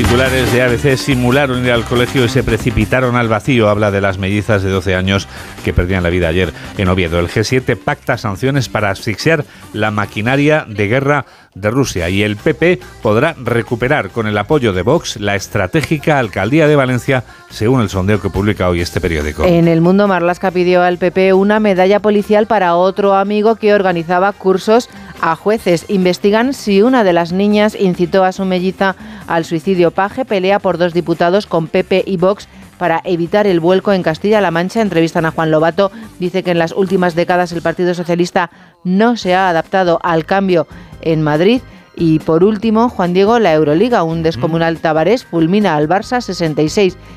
Titulares de ABC simularon ir al colegio y se precipitaron al vacío. Habla de las mellizas de 12 años que perdían la vida ayer en Oviedo. El G7 pacta sanciones para asfixiar la maquinaria de guerra de Rusia y el PP podrá recuperar con el apoyo de Vox la estratégica alcaldía de Valencia, según el sondeo que publica hoy este periódico. En el mundo, Marlasca pidió al PP una medalla policial para otro amigo que organizaba cursos a jueces. Investigan si una de las niñas incitó a su melliza al suicidio. Paje pelea por dos diputados con PP y Vox para evitar el vuelco en Castilla-La Mancha. Entrevistan a Juan Lobato. Dice que en las últimas décadas el Partido Socialista no se ha adaptado al cambio en Madrid. Y por último, Juan Diego, la Euroliga, un descomunal Tabarés fulmina al Barça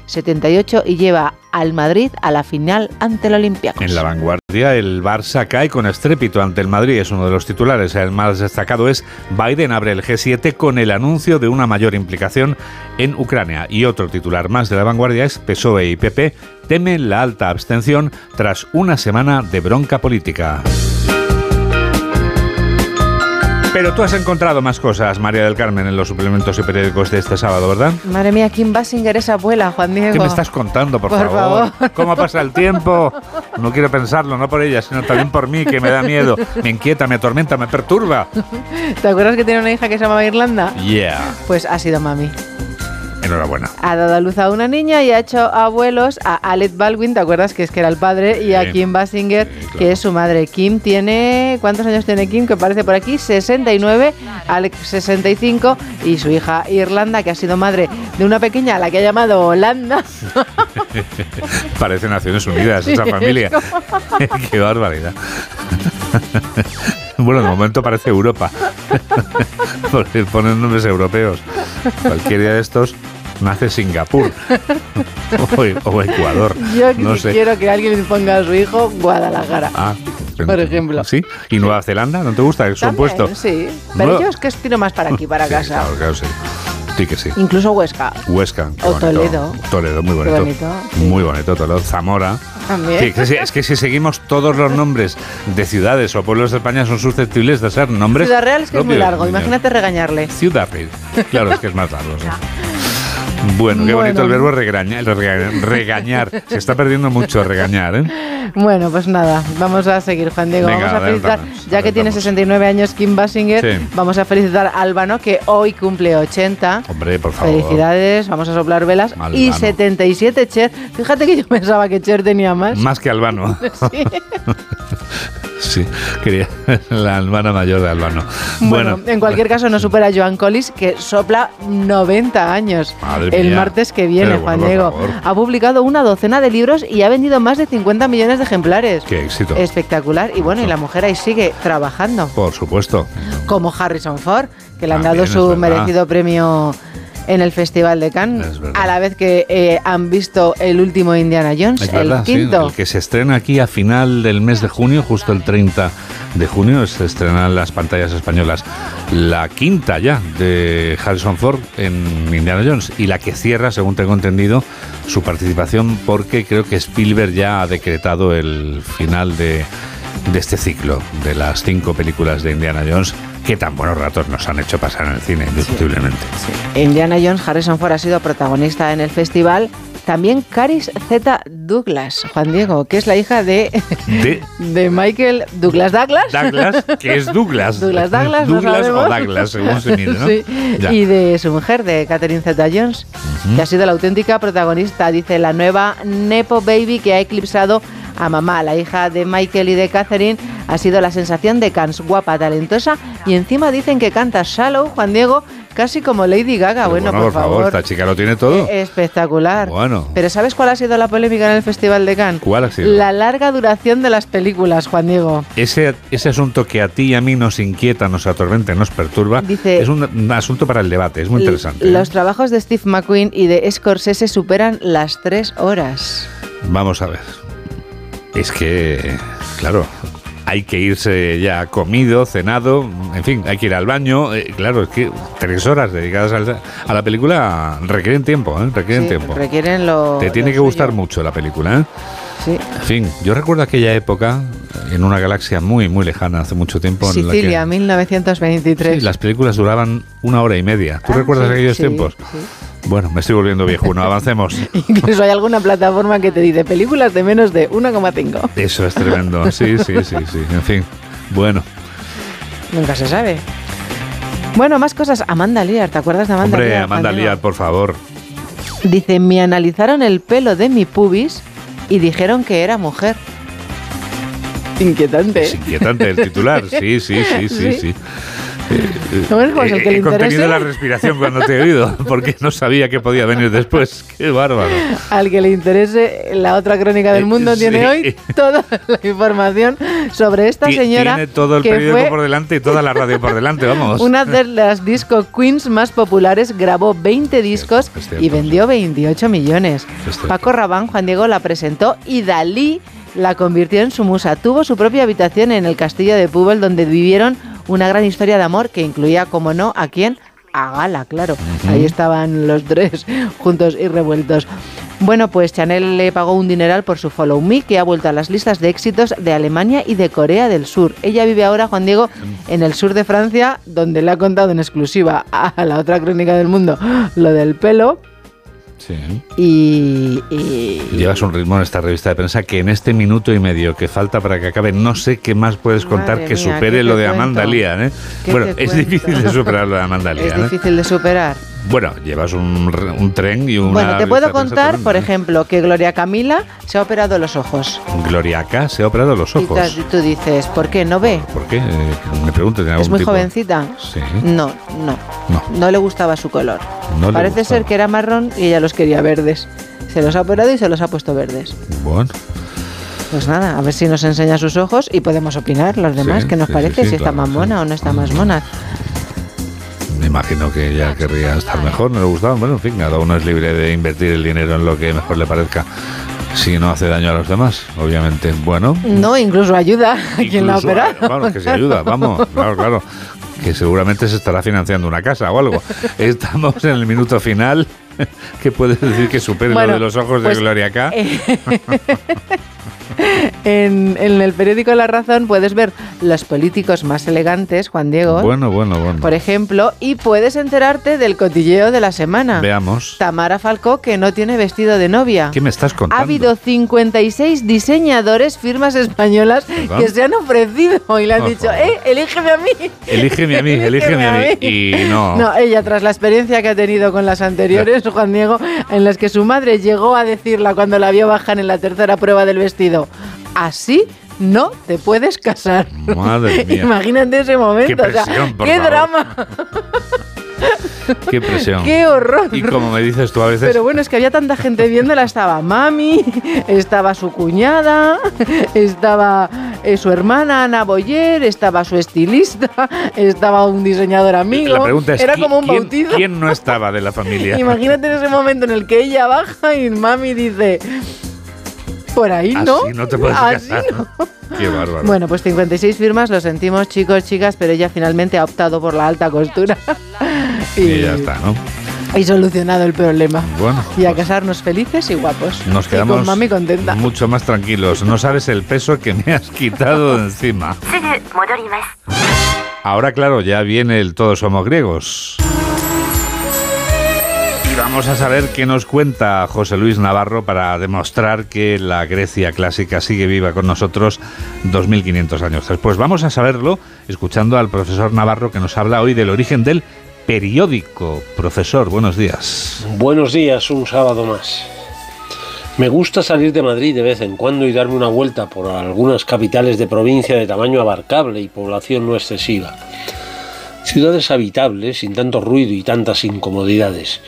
66-78 y lleva al Madrid a la final ante el Olympiacos. En la vanguardia, el Barça cae con estrépito ante el Madrid, es uno de los titulares. El más destacado es Biden abre el G7 con el anuncio de una mayor implicación en Ucrania. Y otro titular más de la vanguardia es PSOE y PP temen la alta abstención tras una semana de bronca política. Pero tú has encontrado más cosas, María del Carmen, en los suplementos y periódicos de este sábado, ¿verdad? Madre mía, Kim Basinger es abuela, Juan Diego. ¿Qué me estás contando, por, Por favor? favor. ¿Cómo pasa el tiempo? No quiero pensarlo, no por ella, sino también por mí, que me da miedo, me inquieta, me atormenta, me perturba. ¿Te acuerdas que tiene una hija que se llamaba Irlanda? Yeah. Pues ha sido mami. Enhorabuena. Ha dado a luz a una niña y ha hecho abuelos a Alec Baldwin, ¿te acuerdas que es que era el padre? Y a. Kim Basinger, que es su madre. Kim tiene, ¿cuántos años tiene Kim? Que parece por aquí, 69, Alec 65 y su hija Irlanda, que ha sido madre de una pequeña a la que ha llamado Holanda. Parece Naciones Unidas Sí, esa es familia. Qué barbaridad. Bueno, de momento parece Europa. Porque ponen nombres europeos. Cualquier día de estos nace Singapur o, o Ecuador. Yo no sé. quiero que alguien le ponga a su hijo Guadalajara. Ah, Por ejemplo. ¿Sí? ¿Y Nueva Zelanda? ¿No te gusta el supuesto? Sí, pero Nueva- yo es que tiro más para aquí, para Sí, casa. Claro, claro, sí. Sí que sí. Incluso Huesca. Huesca. O bonito. Toledo. Toledo, muy bonito. bonito, Muy bonito, Toledo. Zamora. También. Sí, que es que si seguimos todos los nombres de ciudades o pueblos de España son susceptibles de ser nombres. Ciudad Real es que es muy largo, imagínate regañarle. Ciudad Real. Claro, es que es más largo. sí. Bueno, qué bonito Bueno. el verbo regañar. regañar. Se está perdiendo mucho regañar, ¿eh? Bueno, pues nada, vamos a seguir, Juan Diego. Venga, vamos a felicitar, adelantamos, ya que tiene adelantamos. 69 años Kim Basinger, Sí. vamos a felicitar a Albano, que hoy cumple 80. Hombre, por favor. Felicidades, vamos a soplar velas. Y Albano. 77 Cher. Fíjate que yo pensaba que Cher tenía más. Más que Albano. Sí. Sí, quería la hermana mayor de Albano. Bueno, Bueno, en cualquier caso no supera a Joan Collis, que sopla 90 años Madre el mía. martes que viene, Juan bueno, por Diego. Ha publicado una docena de libros y ha vendido más de 50 millones de ejemplares. qué éxito. Espectacular. Y bueno, y la mujer ahí sigue trabajando. Por supuesto. Como Harrison Ford, que le han También dado su merecido premio en el Festival de Cannes, a la vez que eh, han visto el último Indiana Jones, Es el verdad, sí, quinto. el que se estrena aquí a final del mes de junio, justo el 30 de junio, se estrena en las pantallas españolas. La quinta ya de Harrison Ford en Indiana Jones y la que cierra, según tengo entendido, su participación porque creo que Spielberg ya ha decretado el final de, de este ciclo de las cinco películas de Indiana Jones que tan buenos ratos nos han hecho pasar en el cine, indiscutiblemente. Indiana Jones, Harrison Ford ha sido protagonista en el festival. También Caris Z. Douglas, Juan Diego, que es la hija de, De de Michael Douglas Douglas. Douglas, que es Douglas. Douglas Douglas, no Douglas o sabemos. Douglas, según se mire, ¿no? Sí. Y de su mujer, de Catherine Zeta Jones, que ha sido la auténtica protagonista, dice la nueva Nepo Baby que ha eclipsado a mamá, la hija de Michael y de Catherine, ha sido la sensación de Cans, guapa, talentosa, y encima dicen que canta Shallow, Juan Diego, casi como Lady Gaga. Bueno, bueno, por, favor. esta chica lo tiene todo. Eh, Espectacular. Bueno. Pero ¿sabes cuál ha sido la polémica en el Festival de Cannes? ¿Cuál ha sido? La larga duración de las películas, Juan Diego. Ese, ese asunto que a ti y a mí nos inquieta, nos atormenta, nos perturba, Dice- es un, un asunto para el debate, es muy interesante. ¿eh? Los trabajos de Steve McQueen y de Scorsese superan las tres horas. Vamos a ver. Es que, claro, hay que irse ya comido, cenado, en fin, hay que ir al baño. eh, claro, es que tres horas dedicadas a la película requieren tiempo, ¿eh? Requieren Sí, tiempo. requieren lo. Te tiene lo que suyo. gustar mucho la película, ¿eh? Sí. En fin, yo recuerdo aquella época, en una galaxia muy, muy lejana, hace mucho tiempo, en la que Sicilia, 1923. Sí, las películas duraban una hora y media. ¿Tú Ah, recuerdas sí, aquellos sí, tiempos? Bueno, me estoy volviendo viejo. No, avancemos. Incluso hay alguna plataforma que te dice películas de menos de 1,5. Eso es tremendo. Sí, sí, sí, sí. En fin, bueno. Nunca se sabe. Bueno, más cosas. Amanda Lear, ¿te acuerdas de Amanda Hombre, Lear? Amanda Diego? Lear, por favor. Dice, me analizaron el pelo de mi pubis y dijeron que era mujer. Inquietante. Es inquietante el titular. Sí, sí, sí, sí, Sí. sí. El que he le contenido interese. la respiración cuando te he oído, porque no sabía que podía venir después. Qué bárbaro. Al que le interese, la otra crónica del mundo tiene sí. hoy toda la información sobre esta Ti- señora Tiene todo el que periódico fue por delante y toda la radio por delante, vamos. una de las disco queens más populares, grabó 20 discos y vendió 28 millones. Paco Rabán, Juan Diego la presentó y Dalí la convirtió en su musa. Tuvo su propia habitación en el castillo de Pubel donde vivieron una gran historia de amor que incluía, como no, a quién? A Gala, claro. Ahí estaban los tres juntos y revueltos. Bueno, pues Chanel le pagó un dineral por su Follow Me, que ha vuelto a las listas de éxitos de Alemania y de Corea del Sur. Ella vive ahora, Juan Diego, en el sur de Francia, donde le ha contado en exclusiva a la otra crónica del mundo lo del pelo. Sí. Y, y- Llevas un ritmo en esta revista de prensa que en este minuto y medio que falta para que acabe, no sé qué más puedes contar Madre que mía, supere ¿qué lo de Amanda? Lear, ¿eh? ¿Qué Bueno, es cuento? difícil de superar lo de Amanda es Lear, ¿eh? difícil de superar. Bueno, llevas un, un tren y una. Bueno, te puedo contar, por ejemplo, que Gloria Camila se ha operado los ojos. Gloria K se ha operado los Y tú- ojos. tú dices, ¿por qué? ¿No ve? ¿Por qué? Eh, me pregunto, ¿tiene ¿Es muy tipo- jovencita? Sí. No, no. No. No le gustaba su color. No Parece ser que era marrón y ella los quería verdes. Se los ha operado y se los ha puesto verdes. Bueno, Pues nada, a ver si nos enseña sus ojos y podemos opinar los demás, Sí, ¿qué nos sí, parece? sí, si está más mona o no está más mona. Me imagino que ella querría estar mejor, no le gustaba. Bueno, en fin, cada uno es libre de invertir el dinero en lo que mejor le parezca. Si no hace daño a los demás, obviamente. Bueno, No, incluso ayuda a quien la operado. Vamos, que se ayuda, vamos, claro, claro. Que seguramente se estará financiando una casa o algo. Estamos en el minuto final. ¿Qué puedes decir que supere Bueno, lo de los ojos pues, de Gloria K? eh, en, en el periódico La Razón puedes ver los políticos más elegantes, Juan Diego, Bueno, bueno, bueno. por ejemplo, y puedes enterarte del cotilleo de la semana. Veamos. Tamara Falcó que no tiene vestido de novia. ¿Qué me estás contando? Ha habido 56 diseñadores, firmas españolas ¿Perdón? que se han ofrecido y le han Por dicho, favor. eh, elígeme a mí. Elígeme a mí, elígeme a mí. Y no. No, ella tras la experiencia que ha tenido con las anteriores, Juan Diego, en las que su madre llegó a decirla cuando la vio bajar en la tercera prueba del vestido, así no te puedes casar. Madre mía. Imagínate ese momento. Qué o sea, presión, por qué favor. drama, Qué presión. qué horror. Y como me dices tú a veces, Pero bueno, es que había tanta gente viéndola. Estaba mami, estaba su cuñada, estaba eh, su hermana Ana Boyer, estaba su estilista, estaba un diseñador amigo. la pregunta es, Era ¿qui- como un ¿quién, bautizo. quién no estaba de la familia? Imagínate en ese momento en el que ella baja y mami dice, por ahí no. Así no te puedes Así casar. Qué bárbaro. Bueno, pues 56 firmas, lo sentimos chicos, chicas, pero ella finalmente ha optado por la alta costura y ya está, ¿no? y solucionado el problema. Bueno, Y a casarnos felices y guapos. nos Y quedamos con mami contenta. mucho más tranquilos. No sabes el peso que me has quitado de encima. Ahora, claro, ya viene el Todos somos griegos. Vamos a saber qué nos cuenta José Luis Navarro para demostrar que la Grecia clásica sigue viva con nosotros 2500 años después. Vamos a saberlo escuchando al profesor Navarro que nos habla hoy del origen del periódico. Profesor, buenos días. Buenos días, un sábado más. Me gusta salir de Madrid de vez en cuando y darme una vuelta por algunas capitales de provincia de tamaño abarcable y población no excesiva. Ciudades habitables, sin tanto ruido y tantas incomodidades.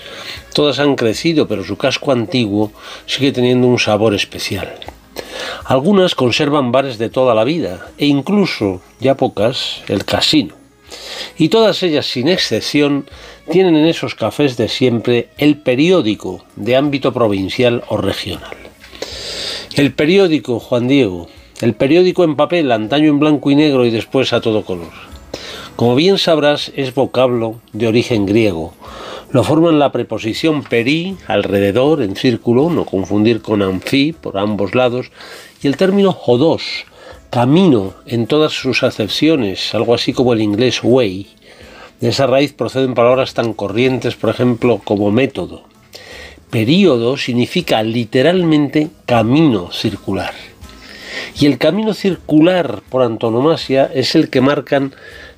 Todas han crecido, pero su casco antiguo sigue teniendo un sabor especial. Algunas conservan bares de toda la vida e incluso, ya pocas, el casino. Y todas ellas, sin excepción, tienen en esos cafés de siempre el periódico de ámbito provincial o regional. El periódico, Juan Diego, el periódico en papel, antaño en blanco y negro y después a todo color. Como bien sabrás, es vocablo de origen griego. Lo forman la preposición peri, alrededor, en círculo, no confundir con anfi, por ambos lados, y el término jodos, camino en todas sus acepciones, algo así como el inglés way. De esa raíz proceden palabras tan corrientes, por ejemplo, como método. Período significa literalmente camino circular. Y el camino circular por antonomasia es el que marcan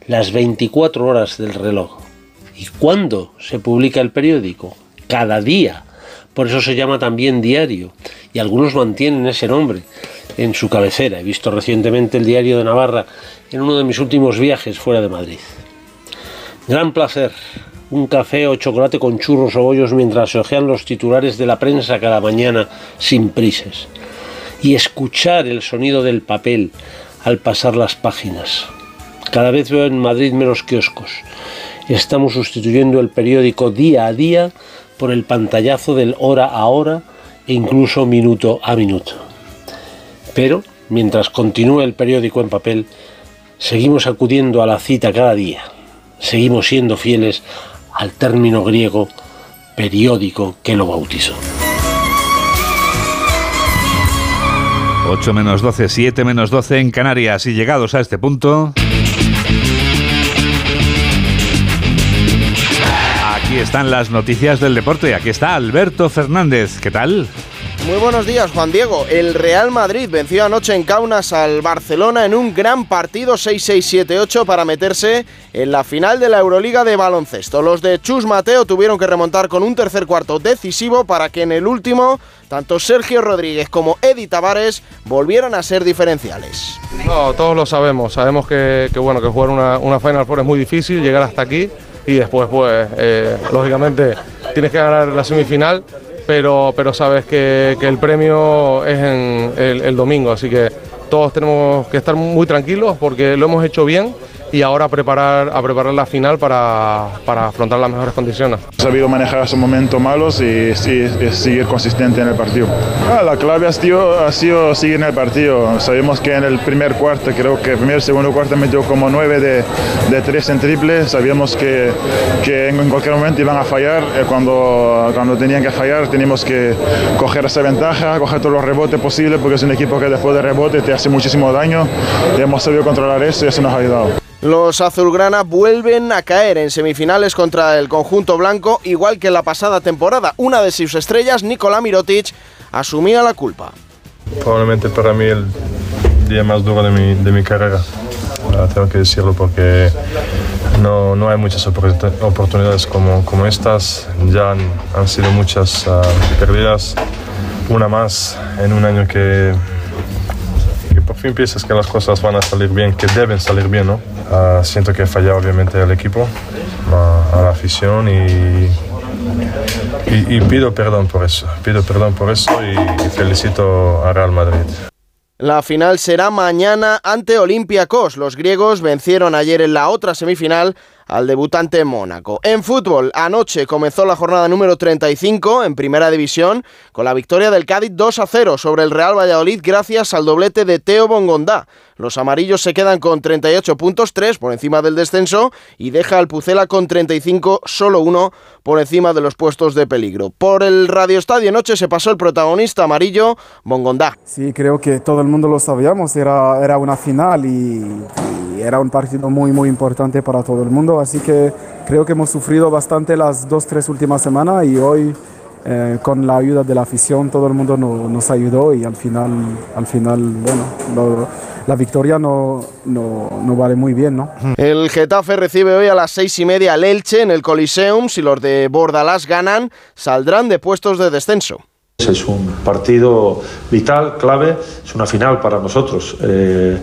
las 24 horas del reloj. ¿Y cuándo se publica el periódico? Cada día. Por eso se llama también diario. Y algunos mantienen ese nombre en su cabecera. He visto recientemente el diario de Navarra en uno de mis últimos viajes fuera de Madrid. Gran placer. Un café o chocolate con churros o bollos mientras se ojean los titulares de la prensa cada mañana sin prisas. Y escuchar el sonido del papel al pasar las páginas. Cada vez veo en Madrid menos kioscos. Estamos sustituyendo el periódico día a día por el pantallazo del hora a hora e incluso minuto a minuto. Pero, mientras continúa el periódico en papel, seguimos acudiendo a la cita cada día. Seguimos siendo fieles al término griego periódico que lo bautizó. 8 menos 12, 7 menos 12 en Canarias. Y llegados a este punto. Aquí están las noticias del deporte. Aquí está Alberto Fernández. ¿Qué tal? Muy buenos días, Juan Diego. El Real Madrid venció anoche en Kaunas al Barcelona en un gran partido 6-6-7-8 para meterse en la final de la Euroliga de baloncesto. Los de Chus Mateo tuvieron que remontar con un tercer cuarto decisivo para que en el último tanto Sergio Rodríguez como Eddie Tavares volvieran a ser diferenciales. No, todos lo sabemos. Sabemos que, que, bueno, que jugar una, una Final Four es muy difícil, llegar hasta aquí y después, pues, eh, lógicamente, tienes que ganar la semifinal, pero, pero sabes que, que el premio es en el, el domingo, así que todos tenemos que estar muy tranquilos porque lo hemos hecho bien y ahora a preparar, a preparar la final para, para afrontar las mejores condiciones. He sabido manejar esos momentos malos y, y- y seguir consistente en el partido. Ah, la clave ha sido, ha sido seguir en el partido. Sabemos que en el primer cuarto, creo que el primer segundo cuarto metió como 9 de, de 3 en triple. Sabíamos que, que en cualquier momento iban a fallar. Eh, Cuando, cuando tenían que fallar teníamos que coger esa ventaja, coger todos los rebotes posibles porque es un equipo que después de rebote te hace muchísimo daño. Y hemos sabido controlar eso y eso nos ha ayudado. Los azulgrana vuelven a caer en semifinales contra el conjunto blanco, igual que la pasada temporada. Una de sus estrellas, Nikola Mirotic, asumía la culpa. Probablemente para mí el día más duro de mi, de mi carrera, Ah, tengo que decirlo porque no, no hay muchas oportu- oportunidades como, como estas, ya han, han sido muchas ah, perdidas, una más en un año que, fin piensas que las cosas van a salir bien, que deben salir bien, ¿no? Ah, siento que he fallado obviamente al equipo, a, a la afición y, y, y pido perdón por eso, pido perdón por eso y, y felicito a Real Madrid. La final será mañana ante Olympiacos. Los griegos vencieron ayer en la otra semifinal al debutante Mónaco. En fútbol, anoche comenzó la jornada número 35 en Primera División con la victoria del Cádiz 2 a 0 sobre el Real Valladolid gracias al doblete de Teo Bongondá. Los amarillos se quedan con 38 puntos, 3 por encima del descenso y deja al Pucela con 35, solo uno por encima de los puestos de peligro. Por el Radio Estadio anoche se pasó el protagonista amarillo, Bongondá. Sí, creo que todo el mundo lo sabíamos, era, era una final y, era un partido muy, muy importante para todo el mundo, así que creo que hemos sufrido bastante las dos, tres últimas semanas y hoy eh, con la ayuda de la afición todo el mundo no- nos ayudó y al final, al final bueno, la victoria no, no, no vale muy bien, ¿no? El Getafe recibe hoy a las seis y media al Elche en el Coliseum. Si los de Bordalás ganan, saldrán de puestos de descenso. Es un partido vital, clave, es una final para nosotros. Eh,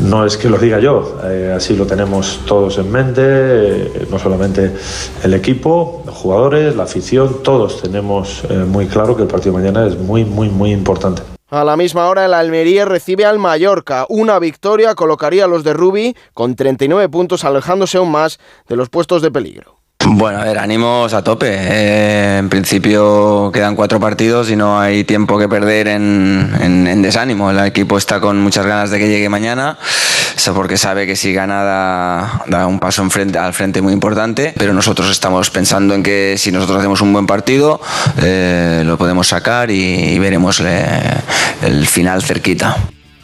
no es que lo diga yo, eh, así lo tenemos todos en mente, eh, no solamente el equipo, los jugadores, la afición, todos tenemos muy claro que el partido de mañana es muy, muy, muy importante. A la misma hora, el Almería recibe al Mallorca. Una victoria colocaría a los de Rubi con 39 puntos, alejándose aún más de los puestos de peligro. Bueno, a ver, ánimos a tope. Eh, en principio quedan cuatro partidos y no hay tiempo que perder en, desánimo. El equipo está con muchas ganas de que llegue mañana, porque sabe que si gana da, un paso al frente muy importante, pero nosotros estamos pensando en que si nosotros hacemos un buen partido, eh, lo podemos sacar y, y veremos eh, el final cerquita.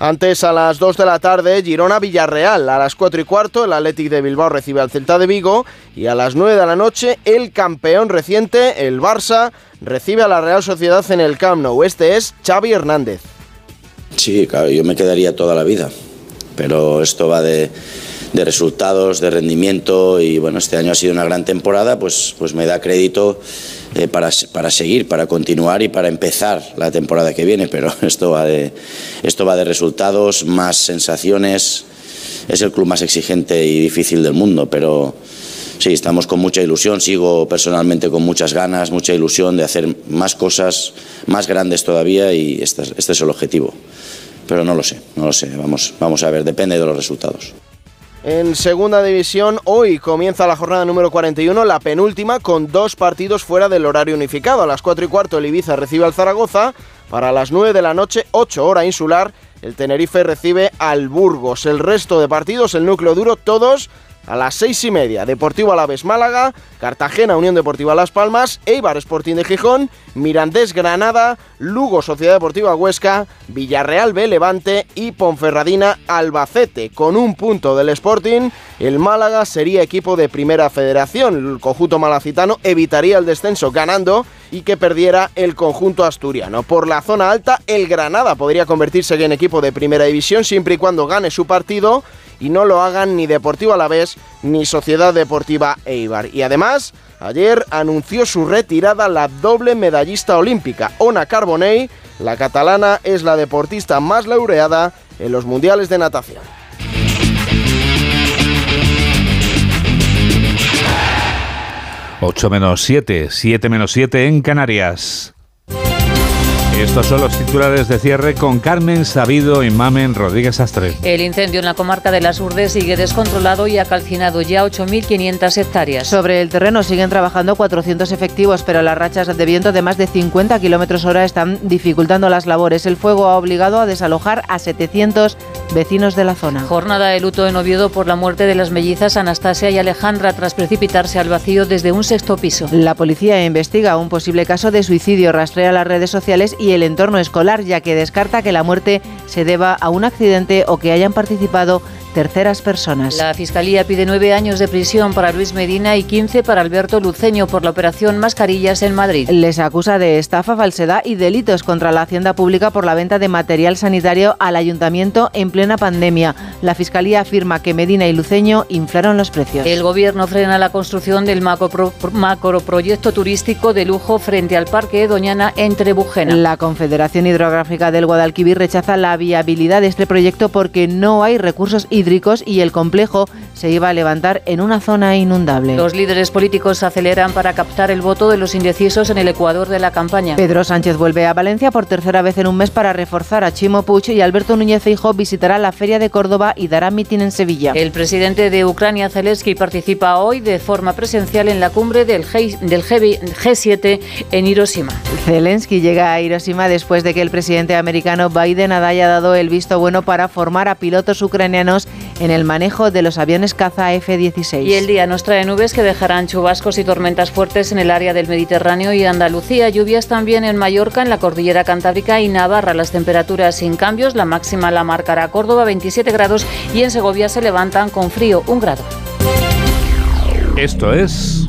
Antes, a las 2 de la tarde, Girona-Villarreal. A las 4 y cuarto, el Athletic de Bilbao recibe al Celta de Vigo. Y a las 9 de la noche, el campeón reciente, el Barça, recibe a la Real Sociedad en el Camp Nou. Este es Xavi Hernández. Sí, claro, yo me quedaría toda la vida, pero esto va de, de resultados, de rendimiento y bueno, este año ha sido una gran temporada, pues, pues me da crédito eh, para, para seguir, para continuar y para empezar la temporada que viene, pero esto va de, esto va de resultados, más sensaciones, es el club más exigente y difícil del mundo, pero sí, estamos con mucha ilusión, sigo personalmente con muchas ganas, mucha ilusión de hacer más cosas, más grandes todavía y este es, este es el objetivo. Pero no lo sé, no lo sé, vamos, vamos a ver, depende de los resultados. En segunda división, hoy comienza la jornada número 41, la penúltima, con dos partidos fuera del horario unificado. A las 4 y cuarto, el Ibiza recibe al Zaragoza. Para las 9 de la noche, 8 hora insular, el Tenerife recibe al Burgos. El resto de partidos, el núcleo duro, todos a las 6 y media. Deportivo Alavés Málaga, Cartagena Unión Deportiva Las Palmas, Eibar Sporting de Gijón, Mirandés Granada, Lugo Sociedad Deportiva Huesca, Villarreal B Levante y Ponferradina Albacete. Con un punto del Sporting, el Málaga sería equipo de primera federación. El conjunto malacitano evitaría el descenso ganando y que perdiera el conjunto asturiano. Por la zona alta, el Granada podría convertirse en equipo de primera división siempre y cuando gane su partido y no lo hagan ni Deportivo Alavés ni Sociedad Deportiva Eibar. Y además, ayer anunció su retirada la doble medallista olímpica, Ona Carbonell. La catalana es la deportista más laureada en los mundiales de natación. Ocho menos siete, siete menos siete en Canarias. Estos son los titulares de cierre con Carmen Sabido y Mamen Rodríguez Astre. El incendio en la comarca de las Urdes sigue descontrolado y ha calcinado ya 8.500 hectáreas. Sobre el terreno siguen trabajando 400 efectivos, pero las rachas de viento de más de 50 kilómetros hora están dificultando las labores. El fuego ha obligado a desalojar a 700 vecinos de la zona. Jornada de luto en Oviedo por la muerte de las mellizas Anastasia y Alejandra tras precipitarse al vacío desde un sexto piso. La policía investiga un posible caso de suicidio, rastrea las redes sociales y el entorno escolar, ya que descarta que la muerte se deba a un accidente o que hayan participado terceras personas. La Fiscalía pide nueve años de prisión para Luis Medina y 15 para Alberto Luceño por la operación Mascarillas en Madrid. Les acusa de estafa, falsedad y delitos contra la hacienda pública por la venta de material sanitario al ayuntamiento en plena pandemia. La Fiscalía afirma que Medina y Luceño inflaron los precios. El gobierno frena la construcción del macro, macroproyecto turístico de lujo frente al Parque Doñana en Trebujena. La Confederación Hidrográfica del Guadalquivir rechaza la viabilidad de este proyecto porque no hay recursos hídricos y el complejo se iba a levantar en una zona inundable. Los líderes políticos aceleran para captar el voto de los indecisos en el Ecuador de la campaña. Pedro Sánchez vuelve a Valencia por tercera vez en un mes para reforzar a Chimo Puig y Alberto Núñez Feijóo visitará la Feria de Córdoba y dará mitin en Sevilla. El presidente de Ucrania, Zelensky, participa hoy de forma presencial en la cumbre del, G del G7 en Hiroshima. Zelensky llega a Hiroshima después de que el presidente americano Biden haya dado el visto bueno para formar a pilotos ucranianos en el manejo de los aviones caza F-16. Y el día nos trae nubes que dejarán chubascos y tormentas fuertes en el área del Mediterráneo y Andalucía, lluvias también en Mallorca, en la cordillera Cantábrica y Navarra. Las temperaturas sin cambios, la máxima la marcará Córdoba 27 grados y en Segovia se levantan con frío un grado. Esto es...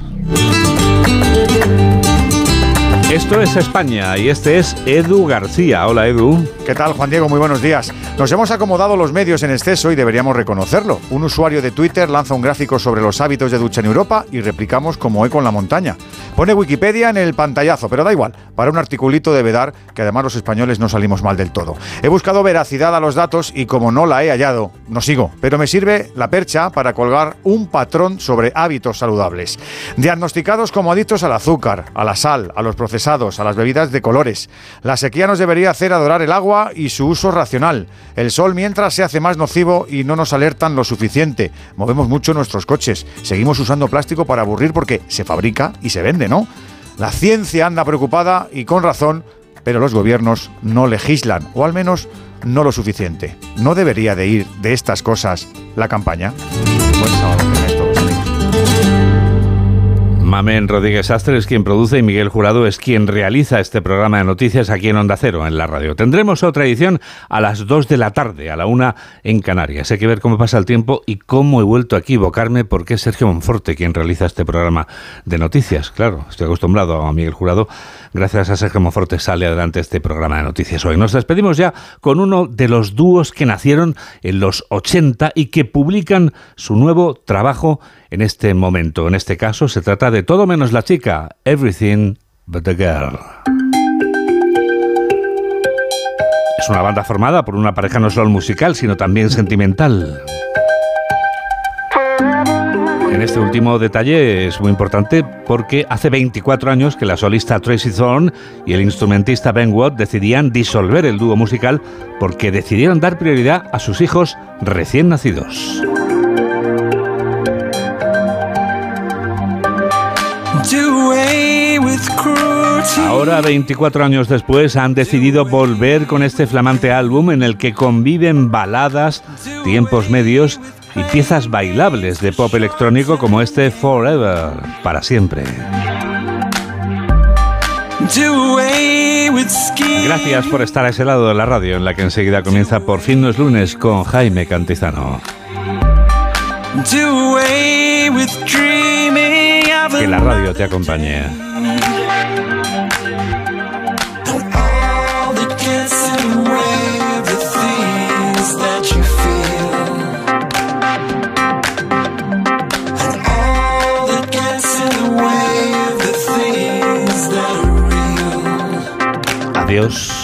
Esto es España y este es Edu García. Hola Edu. ¿Qué tal Juan Diego? Muy buenos días. Nos hemos acomodado los medios en exceso y deberíamos reconocerlo. Un usuario de Twitter lanza un gráfico sobre los hábitos de ducha en Europa y replicamos como eco en la montaña. Pone Wikipedia en el pantallazo, pero da igual. Para un articulito debe dar que además los españoles no salimos mal del todo. He buscado veracidad a los datos y como no la he hallado, no sigo. Pero me sirve la percha para colgar un patrón sobre hábitos saludables. Diagnosticados como adictos al azúcar, a la sal, a los procesados a las bebidas de colores. La sequía nos debería hacer adorar el agua y su uso racional. El sol mientras se hace más nocivo y no nos alertan lo suficiente. Movemos mucho nuestros coches. Seguimos usando plástico para aburrir porque se fabrica y se vende, ¿no? La ciencia anda preocupada y con razón, pero los gobiernos no legislan, o al menos no lo suficiente. ¿No debería de ir de estas cosas la campaña? Mamen Rodríguez Astre es quien produce y Miguel Jurado es quien realiza este programa de noticias aquí en Onda Cero, en la radio. Tendremos otra edición a las 2 de la tarde, a la 1 en Canarias. Hay que ver cómo pasa el tiempo y cómo he vuelto a equivocarme porque es Sergio Monforte quien realiza este programa de noticias. Claro, estoy acostumbrado a Miguel Jurado. Gracias a Sergio Monforte sale adelante este programa de noticias hoy. Nos despedimos ya con uno de los dúos que nacieron en los 80 y que publican su nuevo trabajo en este momento. En este caso se trata de todo menos la chica, Everything But the Girl. Es una banda formada por una pareja no solo musical, sino también sentimental. En este último detalle es muy importante porque hace 24 años que la solista Tracy Thorn y el instrumentista Ben Watt decidían disolver el dúo musical porque decidieron dar prioridad a sus hijos recién nacidos. Ahora, 24 años después, han decidido volver con este flamante álbum en el que conviven baladas, tiempos medios y piezas bailables de pop electrónico como este Forever, para siempre. Gracias por estar a ese lado de la radio en la que enseguida comienza Por fin no es lunes con Jaime Cantizano. Que la radio te acompañe. Adiós.